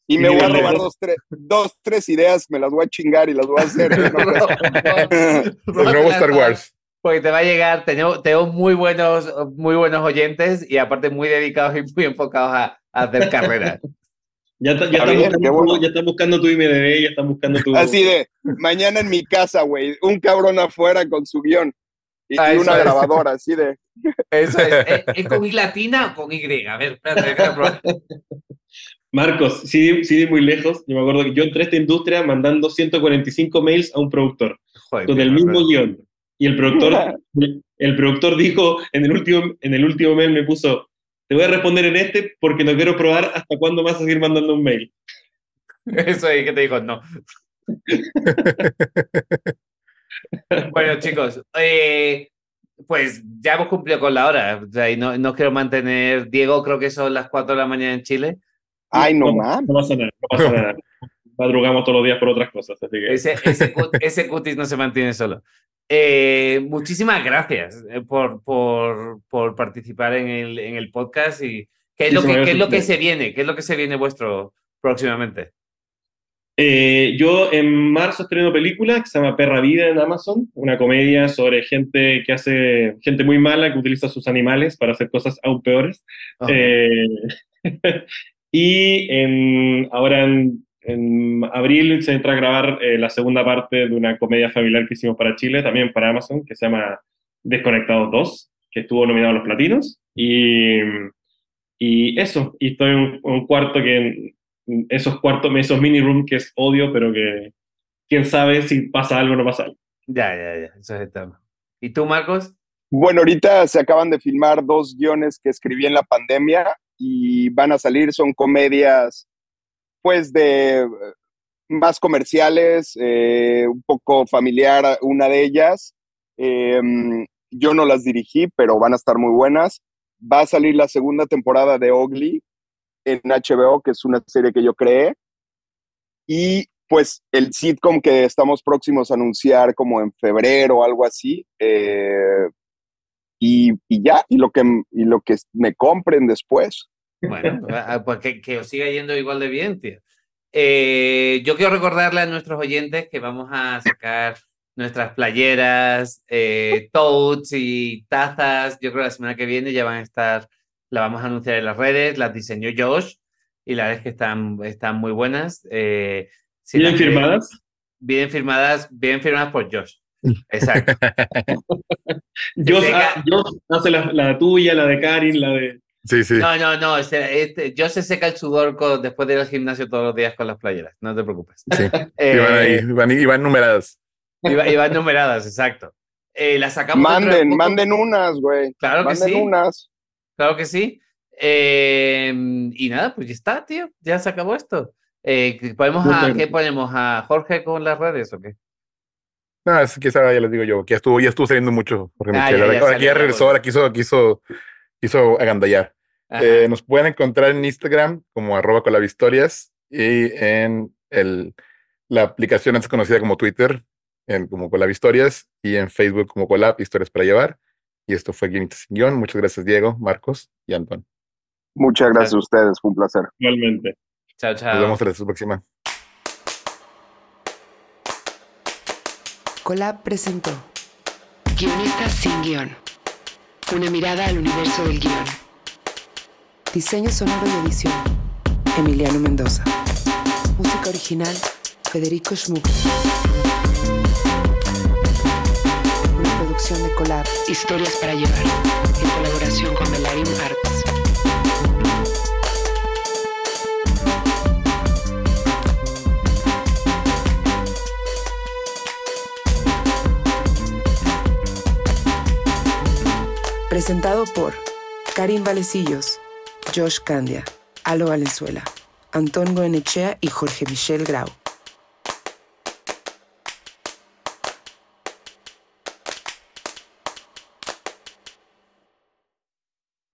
Y me voy a robar dos tres, dos, tres ideas, me las voy a chingar y las voy a hacer. ¿eh? No, pues, El nuevo Star Wars. Porque te va a llegar, tenemos, tenemos muy buenos, muy buenos oyentes y aparte muy dedicados y muy enfocados a, a hacer carrera. Ya, está- ya, Está están bien, buscando, bueno. tu- ya están buscando tu IMDB, ya están buscando tu... Así de, mañana en mi casa, güey, un cabrón afuera con su guion y, Ah, y una es. grabadora, así de, Eso es. ¿Es, es con I latina o con Y? A ver, espérate, déjame probar. Marcos, sí, sí, muy lejos. Yo me acuerdo que yo entré a esta industria mandando 145 mails a un productor Joder, con el mismo no. guion. Y el productor, el productor dijo en el último, en el último mail me puso, te voy a responder en este porque no quiero probar hasta cuándo vas a seguir mandando un mail. Eso es que te digo, no. bueno, chicos, eh, pues ya hemos cumplido con la hora. O sea, y no, no quiero mantener. Diego, creo que son las 4 de la mañana en Chile. ay, no no, mames. no pasa nada, no pasa nada. Madrugamos todos los días por otras cosas, así que... Ese, ese, cut- ese cutis no se mantiene solo. Eh, muchísimas gracias eh, por, por, por participar en el, en el podcast y qué es, lo que, qué es lo que se viene, qué es lo que se viene vuestro próximamente. Eh, yo en marzo estreno película que se llama Perra Vida en Amazon, una comedia sobre gente que hace, gente muy mala que utiliza sus animales para hacer cosas aún peores. Eh, y en- ahora en, en abril se entra a grabar eh, la segunda parte de una comedia familiar que hicimos para Chile, también para Amazon, que se llama Desconectados 2, que estuvo nominado a los platinos. Y, y eso, y estoy en un, un cuarto que esos cuartos, esos mini rooms que es odio, pero que quién sabe si pasa algo o no pasa algo. Ya, ya, ya, eso es el tema. ¿Y tú, Marcos? Bueno, ahorita se acaban de filmar dos guiones que escribí en la pandemia y van a salir, son comedias, pues, de eh, más comerciales, eh, un poco familiar una de ellas. Eh, yo no las dirigí, pero van a estar muy buenas. Va a salir la segunda temporada de Ugly en HBO, que es una serie que yo creé. Y pues el sitcom que estamos próximos a anunciar como en febrero o algo así. eh, y, y ya, y lo, que, y lo que me compren después. Bueno, ah, pues que, que os siga yendo igual de bien, tío. Eh, yo quiero recordarle a nuestros oyentes que vamos a sacar nuestras playeras, eh, totes y tazas. Yo creo que la semana que viene ya van a estar, la vamos a anunciar en las redes, las diseñó Josh y la verdad es que están, están muy buenas. Eh, si ¿Bien firmadas? Bien firmadas, bien firmadas por Josh. Exacto. Yo, tenga- ah, yo hace la, la tuya, la de Karin, la de... Sí, sí. No, no, no. este- este- Josh se seca el sudor con- después de ir al gimnasio todos los días con las playeras. No te preocupes. sí. Eh, Y van ahí, van, y van numeradas. Y, va- y van numeradas, exacto. Eh, las sacamos Manden, manden unas, güey. Claro que Manden sí. unas. Claro que sí. Eh, y nada, pues ya está, tío. Ya se acabó esto. Eh, ¿qué ¿ponemos Muchas a, ¿Qué ponemos? ¿A Jorge con las redes o qué? No, es que esa ya les digo yo, que ya estuvo, ya estuvo saliendo mucho. Porque Ah, Michelle, ya, ahora, ya ahora que ya ya regresó, ahora quiso, quiso, quiso agandallar. Eh, nos pueden encontrar en Instagram como arroba colavistorias y en el, la aplicación antes conocida como Twitter, en, como Colavistorias, y en Facebook como Colab, Historias para Llevar. Y esto fue Guionita sin Guión. Muchas gracias, Diego, Marcos y Antón. Muchas gracias a ustedes, fue un placer. Igualmente. Chao, chao. Nos vemos hasta la próxima. Colab presentó Guionistas sin guion. Una mirada al universo del guion. Diseño sonoro y edición. Emiliano Mendoza. Música original. Federico Schmuck. Una producción de Colab. Historias para llevar. En colaboración con Melarim Arts. Presentado por Karim Valecillos, Josh Candia, Alo Valenzuela, Antón Goenechea y Jorge Michel Grau.